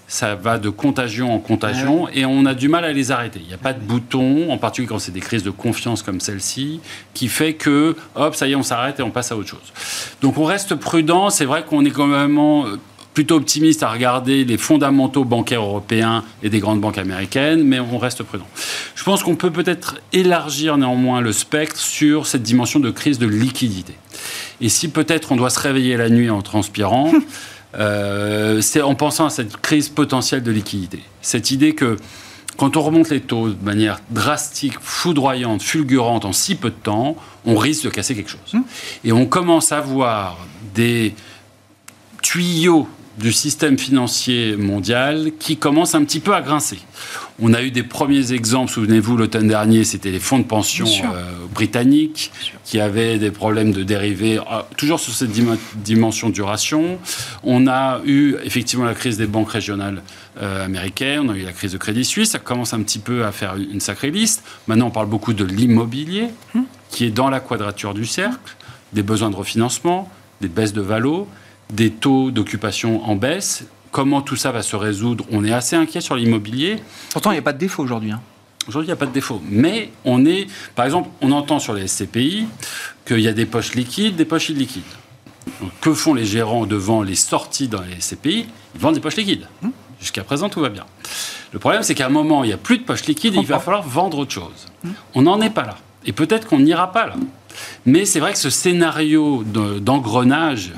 ça va de contagion en contagion et on a du mal à les arrêter. Il n'y a pas de bouton, en particulier quand c'est des crises de confiance comme celle-ci, qui fait que, hop, ça y est, on s'arrête et on passe à autre chose. Donc on reste prudent. C'est vrai qu'on est quand même plutôt optimiste à regarder les fondamentaux bancaires européens et des grandes banques américaines, mais on reste prudent. Je pense qu'on peut peut-être élargir néanmoins le spectre sur cette dimension de crise de liquidité. Et si peut-être on doit se réveiller la nuit en transpirant, euh, c'est en pensant à cette crise potentielle de liquidité. Cette idée que quand on remonte les taux de manière drastique, foudroyante, fulgurante en si peu de temps, on risque de casser quelque chose. Hum. Et on commence à voir des tuyaux du système financier mondial qui commence un petit peu à grincer. On a eu des premiers exemples, souvenez-vous, l'automne dernier, c'était les fonds de pension euh, britanniques qui avaient des problèmes de dérivés, euh, toujours sur cette dimension duration. On a eu effectivement la crise des banques régionales euh, américaines, on a eu la crise de Crédit Suisse, ça commence un petit peu à faire une sacrée liste. Maintenant, on parle beaucoup de l'immobilier, hum. qui est dans la quadrature du cercle, des besoins de refinancement, des baisses de valo des taux d'occupation en baisse. Comment tout ça va se résoudre? On est assez inquiet sur l'immobilier. Pourtant, il n'y a pas de défaut aujourd'hui. Hein. Aujourd'hui, il n'y a pas de défaut. Mais on est, par exemple, on entend sur les SCPI qu'il y a des poches liquides, des poches illiquides. que font les gérants devant les sorties dans les SCPI Ils vendent des poches liquides. Hum. Jusqu'à présent, tout va bien. Le problème, c'est qu'à un moment, il n'y a plus de poches liquides et il va falloir vendre autre chose. Hum. On n'en est pas là. Et peut-être qu'on n'ira pas là. Mais c'est vrai que ce scénario d'engrenage,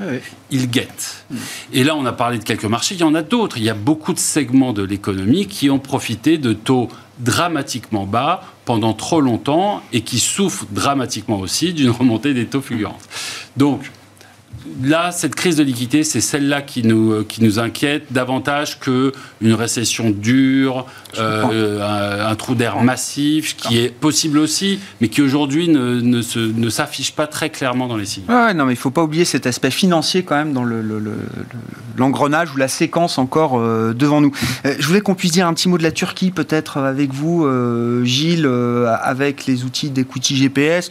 il guette. Mm. Et là, on a parlé de quelques marchés, il y en a d'autres. Il y a beaucoup de segments de l'économie qui ont profité de taux dramatiquement bas pendant trop longtemps et qui souffrent dramatiquement aussi d'une remontée des taux fulgurantes. Donc, là, cette crise de liquidité, c'est celle-là qui nous, euh, qui nous inquiète davantage qu'une récession dure, euh, un, trou d'air massif, qui est possible aussi, mais qui aujourd'hui ne, ne, s'affiche pas très clairement dans les signes. Ouais, non, mais il ne faut pas oublier cet aspect financier quand même dans l'engrenage le, ou la séquence encore euh, devant nous. je voulais qu'on puisse dire un petit mot de la Turquie, peut-être avec vous, Gilles, avec les outils d'equity GPS,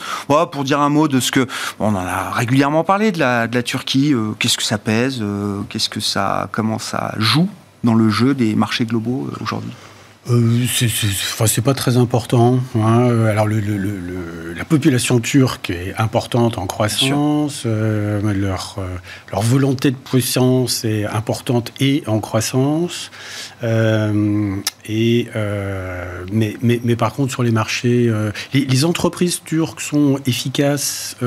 pour dire un mot de ce que. on en a régulièrement parlé de la, de la Turquie, euh, qu'est-ce que ça pèse, euh, qu'est-ce que ça, comment ça joue dans le jeu des marchés globaux euh, aujourd'hui euh, c'est pas très important. Hein. Alors, le, la population turque est importante en croissance. leur, leur, volonté de puissance est importante et en croissance. et, mais, mais, mais, par contre, sur les marchés, les, les, entreprises turques sont efficaces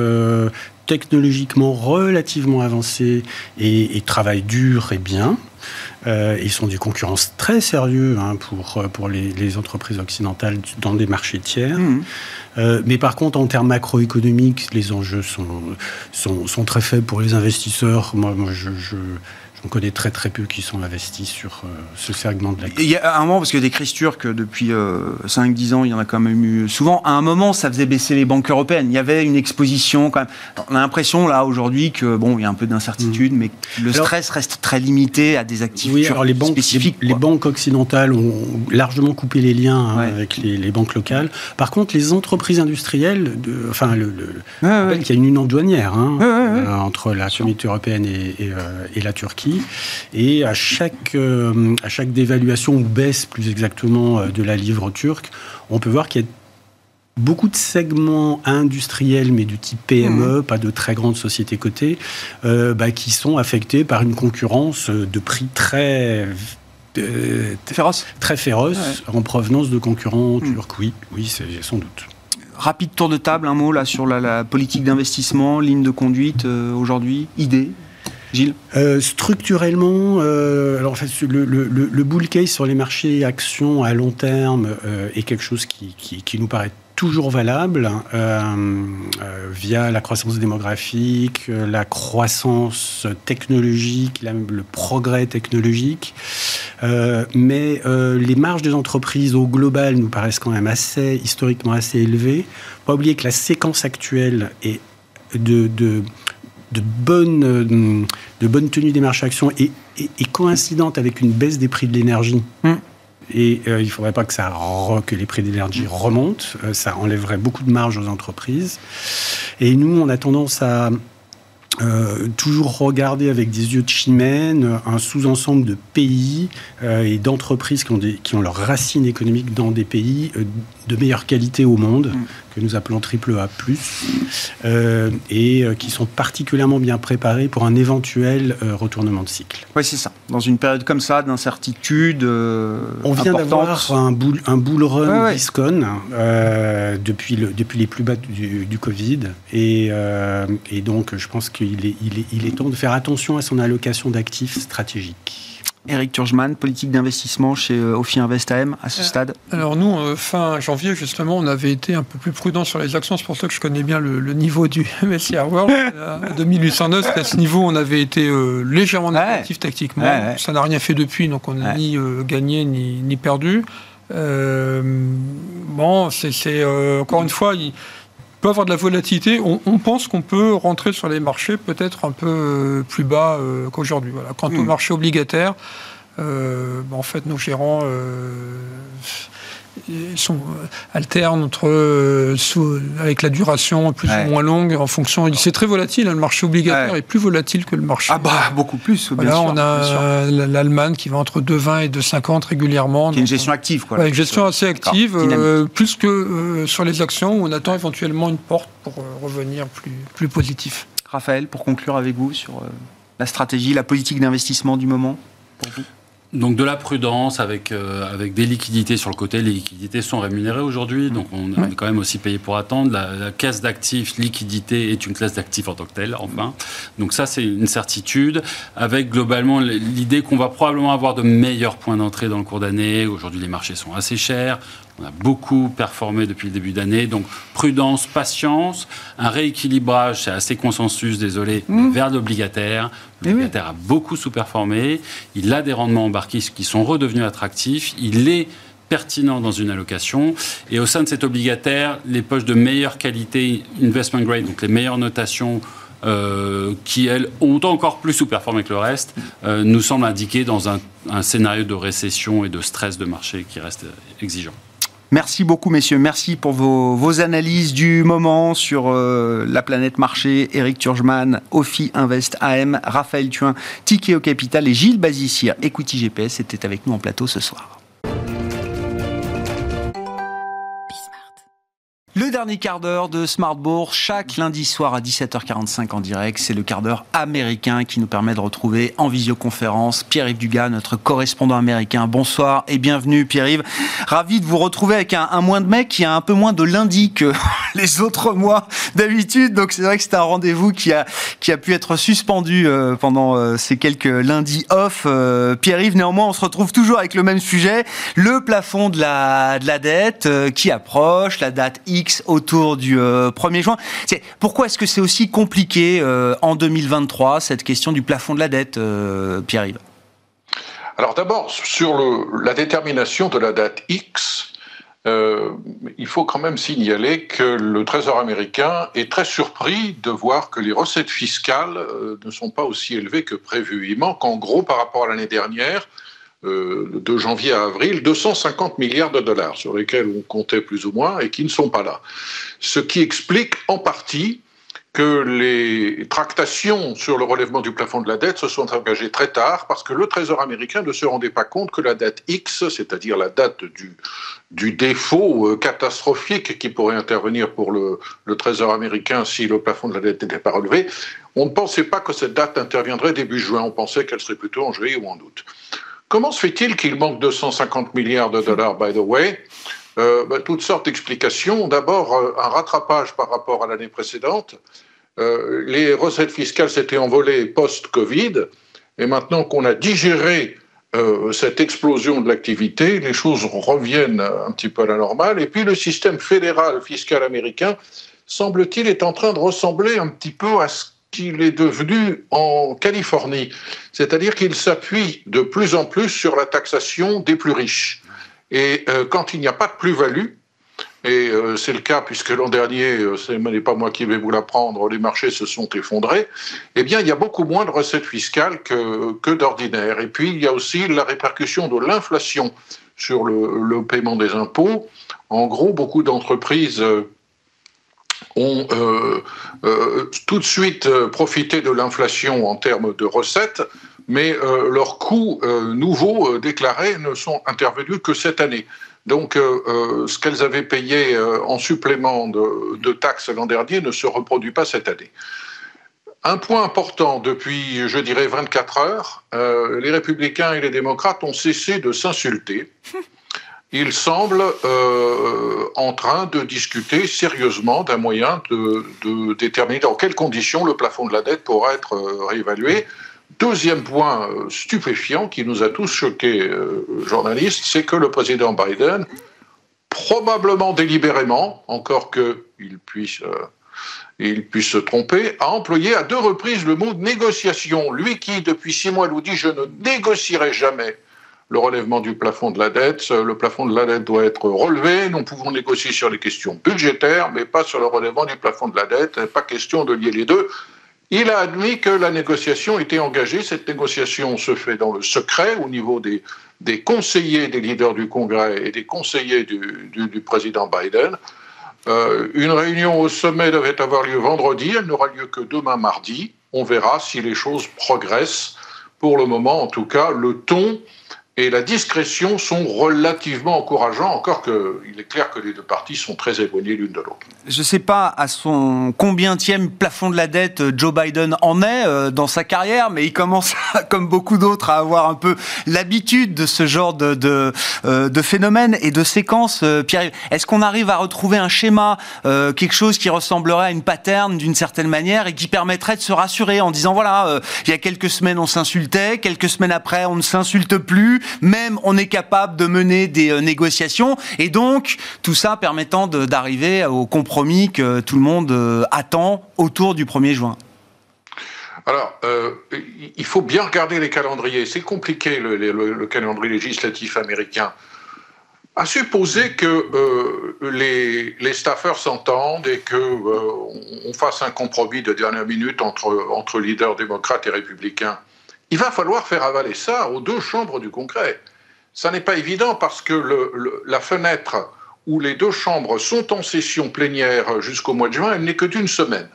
technologiquement relativement avancé et, travaille dur et bien. Euh, ils sont des concurrents très sérieux hein, pour, pour les, entreprises occidentales dans des marchés tiers. Mmh. Euh, mais par contre, en termes macroéconomiques, les enjeux sont, sont, sont, très faibles pour les investisseurs. Moi, moi je, je on connaît très très peu qui sont investis sur euh, ce segment de la Il y a un moment, parce que des crises turques, depuis 5-10 euh, ans, il y en a quand même eu souvent. À un moment, ça faisait baisser les banques européennes. Il y avait une exposition quand même. On a l'impression là aujourd'hui que bon, il y a un peu d'incertitude, mm. mais le stress reste très limité à des actifs oui, alors les banques, spécifiques. Les, banques occidentales ont largement coupé les liens hein, avec les, banques locales. Par contre, les entreprises industrielles, de, enfin, le, le il y a une union douanière hein, euh, entre la communauté européenne et, et la Turquie. Et à chaque, euh, à chaque dévaluation ou baisse, plus exactement, euh, de la livre turque, on peut voir qu'il y a beaucoup de segments industriels, mais du type PME, mmh. pas de très grandes sociétés cotées, euh, bah, qui sont affectés par une concurrence de prix très féroce, très féroce en provenance de concurrents mmh. turcs. Oui, oui, sans doute. Rapide tour de table, un mot là sur la, politique d'investissement, ligne de conduite aujourd'hui, idée Gilles euh, Structurellement, euh, le, le, bull case sur les marchés actions à long terme euh, est quelque chose qui, nous paraît toujours valable via la croissance démographique, la croissance technologique, le progrès technologique. mais les marges des entreprises au global nous paraissent quand même assez historiquement assez élevées. Pas oublier que la séquence actuelle est de de bonne, euh, de bonne tenue des marchés actions est, coïncidente avec une baisse des prix de l'énergie. Hmm. Et euh, il ne faudrait pas que, ça, que les prix de l'énergie remontent. Euh, ça enlèverait beaucoup de marge aux entreprises. Et nous, on a tendance à toujours regarder avec des yeux de chimène un sous-ensemble de pays et d'entreprises qui, ont qui ont leurs racines économiques dans des pays de meilleure qualité au monde, hmm que nous appelons triple A+, euh, et euh, qui sont particulièrement bien préparés pour un éventuel euh, retournement de cycle. Oui, c'est ça. Dans une période comme ça, d'incertitude On vient d'avoir un bull, un bull run depuis, le, depuis les plus bas du, du Covid, et, et, donc je pense qu'il est, il est, il est temps de faire attention à son allocation d'actifs stratégiques. Eric Turgeman, politique d'investissement chez euh, Ophi Invest AM à ce euh, stade Alors nous, euh, fin janvier justement, on avait été un peu plus prudent sur les actions. C'est pour ça que je connais bien le, niveau du MSCI World. à 2809, à ce niveau, on avait été légèrement négatif tactiquement. Ça n'a rien fait depuis, donc on n'a ni gagné ni, ni perdu. bon, c'est encore une fois... Il, peut avoir de la volatilité. On, pense qu'on peut rentrer sur les marchés peut-être un peu euh, plus bas euh, qu'aujourd'hui. Voilà. Quant au hmm. marché obligataire, euh, en fait, nos gérants sont euh, alternent entre euh, avec la duration plus ou moins longue en fonction. C'est très volatile. Hein, le marché obligataire est plus volatile que le marché. Ah bah beaucoup plus. Bien sûr, on a l'Allemagne qui va entre 2,20 et 2,50 régulièrement. Qui une gestion active, quoi. une gestion assez active, euh, plus que sur les actions où on attend éventuellement une porte pour revenir plus plus positif. Raphaël, pour conclure avec vous sur la stratégie, la politique d'investissement du moment pour vous? Donc de la prudence avec, euh, avec des liquidités sur le côté. Les liquidités sont rémunérées aujourd'hui, donc on, est quand même aussi payé pour attendre. La, caisse d'actifs, liquidité est une classe d'actifs en tant que telle, enfin. Donc ça, c'est une certitude, avec globalement l'idée qu'on va probablement avoir de meilleurs points d'entrée dans le cours d'année. Aujourd'hui, les marchés sont assez chers. On a beaucoup performé depuis le début d'année. Donc, prudence, patience, un rééquilibrage, c'est assez consensus, désolé, mmh. vers l'obligataire. Eh L'obligataire a beaucoup sous-performé. Il a des rendements embarqués qui sont redevenus attractifs. Il est pertinent dans une allocation. Et au sein de cet obligataire, les poches de meilleure qualité, investment grade, donc les meilleures notations, euh, qui, elles, ont encore plus sous-performé que le reste, euh, nous semblent indiquer dans un, un, scénario de récession et de stress de marché qui reste exigeant. Merci beaucoup, messieurs. Merci pour vos, analyses du moment sur euh, la planète marché. Eric Turgeman, Ophi Invest AM, Raphaël Thuin, Ticket au Capital et Gilles Bazissir, Equity GPS, étaient avec nous en plateau ce soir. Dernier quart d'heure de Smart Bourse, chaque lundi soir à 17h45 en direct, c'est le quart d'heure américain qui nous permet de retrouver en visioconférence Pierre-Yves Dugas, notre correspondant américain. Bonsoir et bienvenue Pierre-Yves. Ravi de vous retrouver avec un, un moins de mai qui a un peu moins de lundi que les autres mois d'habitude. Donc c'est vrai que c'est un rendez-vous qui a, qui a pu être suspendu euh, pendant euh, ces quelques lundis off. Pierre-Yves, néanmoins, on se retrouve toujours avec le même sujet, le plafond de la, de la dette qui approche, la date X autour du 1er juin. Pourquoi est-ce que c'est aussi compliqué en 2023, cette question du plafond de la dette, Pierre-Yves? Alors d'abord, sur la détermination de la date X, euh, il faut quand même signaler que le Trésor américain est très surpris de voir que les recettes fiscales euh, ne sont pas aussi élevées que prévu. Il manque en gros par rapport à l'année dernière, euh, de janvier à avril, 250 milliards de dollars sur lesquels on comptait plus ou moins et qui ne sont pas là. Ce qui explique en partie que les tractations sur le relèvement du plafond de la dette se sont engagées très tard parce que le Trésor américain ne se rendait pas compte que la date X, c'est-à-dire la date du, du défaut euh, catastrophique qui pourrait intervenir pour le, le, Trésor américain si le plafond de la dette n'était pas relevé, on ne pensait pas que cette date interviendrait début juin, on pensait qu'elle serait plutôt en juillet ou en août. Comment se fait-il qu'il manque 250 milliards de dollars, by the way euh, ben, toutes sortes d'explications. D'abord, euh, un rattrapage par rapport à l'année précédente. Euh, les recettes fiscales s'étaient envolées post-Covid, et maintenant qu'on a digéré cette explosion de l'activité, les choses reviennent un petit peu à la normale. Et puis le système fédéral fiscal américain, semble-t-il, est en train de ressembler un petit peu à ce qu'il est devenu en Californie. C'est-à-dire qu'il s'appuie de plus en plus sur la taxation des plus riches. Et euh, quand il n'y a pas de plus-value, et euh, c'est le cas puisque l'an dernier, euh, ce n'est pas moi qui vais vous l'apprendre, les marchés se sont effondrés, eh bien il y a beaucoup moins de recettes fiscales que, d'ordinaire. Et puis il y a aussi la répercussion de l'inflation sur le, paiement des impôts. En gros, beaucoup d'entreprises ont euh, euh, tout de suite profité de l'inflation en termes de recettes, mais euh, leurs coûts nouveaux déclarés ne sont intervenus que cette année. Donc, euh, euh, ce qu'elles avaient payé euh, en supplément de, taxes l'an dernier ne se reproduit pas cette année. Un point important depuis, je dirais, 24 heures, les républicains et les démocrates ont cessé de s'insulter. Ils semblent en train de discuter sérieusement d'un moyen de, déterminer dans quelles conditions le plafond de la dette pourra être réévalué. Deuxième point euh, stupéfiant qui nous a tous choqués, euh, journalistes, c'est que le président Biden, probablement délibérément, encore qu'il puisse, euh, il puisse se tromper, a employé à deux reprises le mot négociation. Lui qui, depuis six mois, nous dit je ne négocierai jamais le relèvement du plafond de la dette. Le plafond de la dette doit être relevé. Nous pouvons négocier sur les questions budgétaires, mais pas sur le relèvement du plafond de la dette. Pas question de lier les deux. Il a admis que la négociation était engagée. Cette négociation se fait dans le secret au niveau des, des conseillers des leaders du Congrès et des conseillers du, du, président Biden. Euh, une réunion au sommet devait avoir lieu vendredi. Elle n'aura lieu que demain mardi. On verra si les choses progressent. Pour le moment, en tout cas, le ton et la discrétion sont relativement encourageants, encore qu'il est clair que les deux parties sont très éloignées l'une de l'autre. Je ne sais pas à son combientième plafond de la dette euh, Joe Biden en est euh, dans sa carrière, mais il commence, comme beaucoup d'autres, à avoir un peu l'habitude de ce genre de, de, euh, de phénomène et de séquence. Pierre, est-ce qu'on arrive à retrouver un schéma, quelque chose qui ressemblerait à une pattern d'une certaine manière et qui permettrait de se rassurer en disant voilà, il y a quelques semaines on s'insultait, quelques semaines après on ne s'insulte plus, même on est capable de mener des euh, négociations, et donc tout ça permettant d'arriver au compromis que tout le monde euh, attend autour du 1er juin. Alors, euh, il faut bien regarder les calendriers. C'est compliqué le, calendrier législatif américain. À supposer que les, les, staffers s'entendent et on fasse un compromis de dernière minute entre leaders démocrates et républicains, il va falloir faire avaler ça aux deux chambres du Congrès. Ça n'est pas évident parce que le, la fenêtre où les deux chambres sont en session plénière jusqu'au mois de juin, elle n'est que d'une semaine.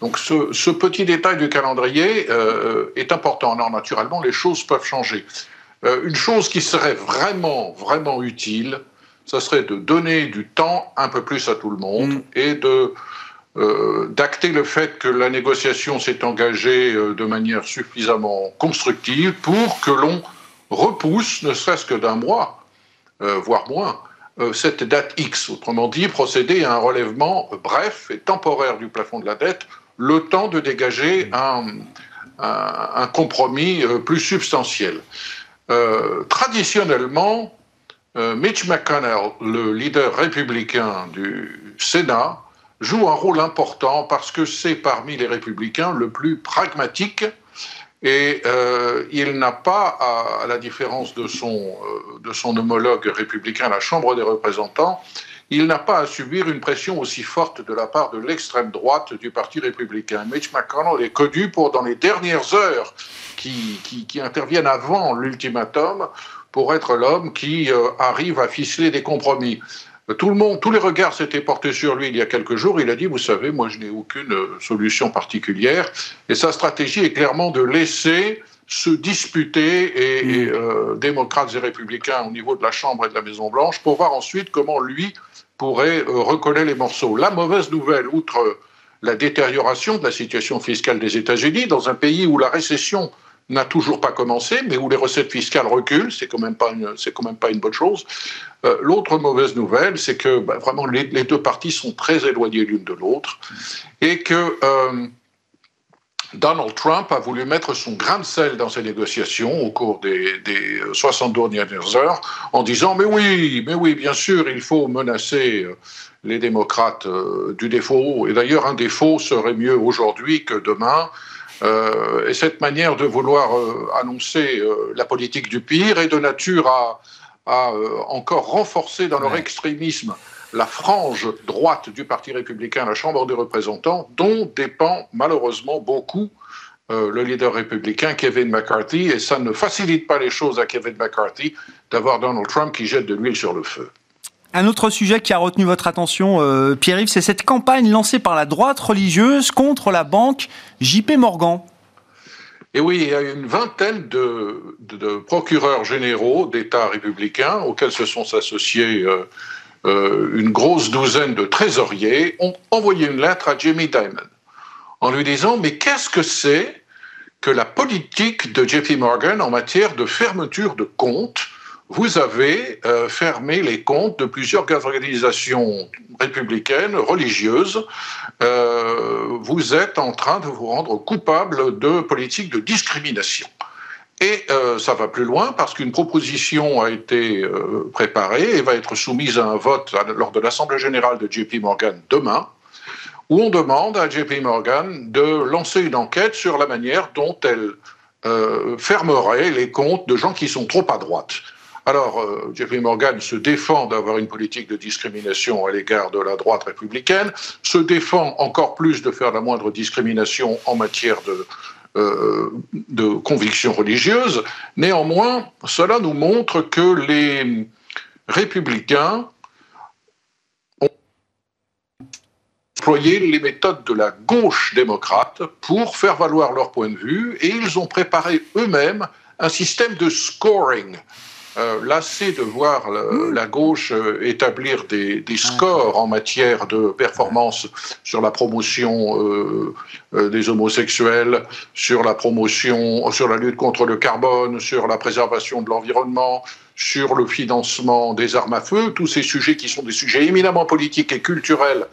Donc ce, petit détail du calendrier euh, est important. Non, naturellement, les choses peuvent changer. Euh, une chose qui serait vraiment, vraiment utile, ce serait de donner du temps un peu plus à tout le monde mm. et de euh, d'acter le fait que la négociation s'est engagée euh, de manière suffisamment constructive pour que l'on repousse, ne serait-ce que d'un mois, euh, voire moins, cette date X. Autrement dit, procéder à un relèvement bref et temporaire du plafond de la dette, le temps de dégager un, compromis plus substantiel. Traditionnellement, Mitch McConnell, le leader républicain du Sénat, joue un rôle important parce que c'est parmi les républicains le plus pragmatique et euh, il n'a pas, à, la différence de son, euh, homologue républicain à la Chambre des représentants, il n'a pas à subir une pression aussi forte de la part de l'extrême droite du Parti républicain. Mitch McConnell est connu pour, dans les dernières heures qui interviennent avant l'ultimatum, pour être l'homme qui euh, arrive à ficeler des compromis. Tout le monde, tous les regards s'étaient portés sur lui il y a quelques jours. Il a dit, vous savez, moi je n'ai aucune euh, solution particulière. Et sa stratégie est clairement de laisser se disputer et, mm. euh, démocrates et républicains au niveau de la Chambre et de la Maison Blanche pour voir ensuite comment lui pourrait euh, recoller les morceaux. La mauvaise nouvelle, outre la détérioration de la situation fiscale des États-Unis, dans un pays où la récession n'a toujours pas commencé, mais où les recettes fiscales reculent, c'est quand même pas une, quand même pas une bonne chose. Euh, l'autre mauvaise nouvelle, c'est que bah, vraiment les, deux parties sont très éloignées l'une de l'autre et que euh, Donald Trump a voulu mettre son grain de sel dans ces négociations au cours des, des 72 dernières heures en disant mais oui, mais oui, bien sûr, il faut menacer euh, les démocrates du défaut. Et d'ailleurs, un défaut serait mieux aujourd'hui que demain. Euh, et cette manière de vouloir euh, annoncer euh, la politique du pire est de nature à, encore renforcer dans leur extrémisme la frange droite du Parti républicain à la Chambre des représentants, dont dépend malheureusement beaucoup le leader républicain Kevin McCarthy, et ça ne facilite pas les choses à Kevin McCarthy d'avoir Donald Trump qui jette de l'huile sur le feu. Un autre sujet qui a retenu votre attention, euh, Pierre-Yves, c'est cette campagne lancée par la droite religieuse contre la banque JP Morgan. Et oui, il y a une vingtaine de, procureurs généraux d'États républicains auxquels se sont associés euh, euh, une grosse douzaine de trésoriers, ont envoyé une lettre à Jamie Dimon en lui disant Mais qu'est-ce que c'est que la politique de JP Morgan en matière de fermeture de comptes vous avez euh, fermé les comptes de plusieurs organisations républicaines, religieuses. Euh, vous êtes en train de vous rendre coupable de politique de discrimination. Et euh, ça va plus loin parce qu'une proposition a été préparée et va être soumise à un vote lors de l'Assemblée générale de JP Morgan demain, où on demande à JP Morgan de lancer une enquête sur la manière dont elle fermerait les comptes de gens qui sont trop à droite. Alors, euh, Jeffrey Morgan se défend d'avoir une politique de discrimination à l'égard de la droite républicaine, se défend encore plus de faire la moindre discrimination en matière de, euh, de convictions religieuses. Néanmoins, cela nous montre que les républicains ont employé les méthodes de la gauche démocrate pour faire valoir leur point de vue et ils ont préparé eux-mêmes un système de scoring euh, lassé de voir la gauche euh, établir des, scores en matière de performance sur la promotion euh, des homosexuels, sur la promotion, sur la lutte contre le carbone, sur la préservation de l'environnement, sur le financement des armes à feu, tous ces sujets qui sont des sujets éminemment politiques et culturels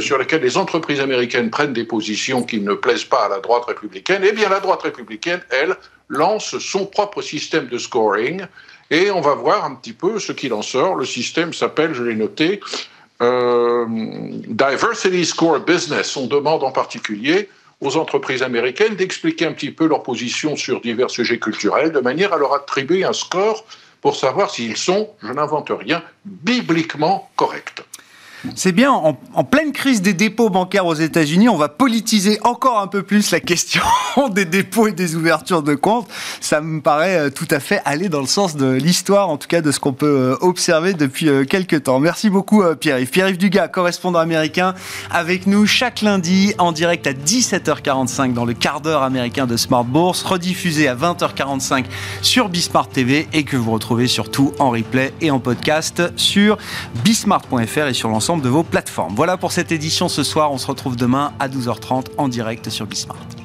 sur lesquels les entreprises américaines prennent des positions qui ne plaisent pas à la droite républicaine, eh bien la droite républicaine, elle, lance son propre système de scoring et on va voir un petit peu ce qu'il en sort. Le système s'appelle, je l'ai noté, euh, Diversity Score Business. On demande en particulier aux entreprises américaines d'expliquer un petit peu leur position sur divers sujets culturels, de manière à leur attribuer un score pour savoir s'ils sont, je n'invente rien, bibliquement corrects. C'est bien, en, pleine crise des dépôts bancaires aux États-Unis, on va politiser encore un peu plus la question des dépôts et des ouvertures de comptes. Ça me paraît euh, tout à fait aller dans le sens de l'histoire, en tout cas de ce qu'on peut euh, observer depuis euh, quelques temps. Merci beaucoup Pierre-Yves. Pierre-Yves Dugas, correspondant américain, avec nous chaque lundi en direct à 17h45 dans le quart d'heure américain de Smart Bourse, rediffusé à 20h45 sur Bismart TV et que vous retrouvez surtout en replay et en podcast sur bismart.fr et sur de vos plateformes. Voilà pour cette édition ce soir. On se retrouve demain à 12h30 en direct sur Bismart.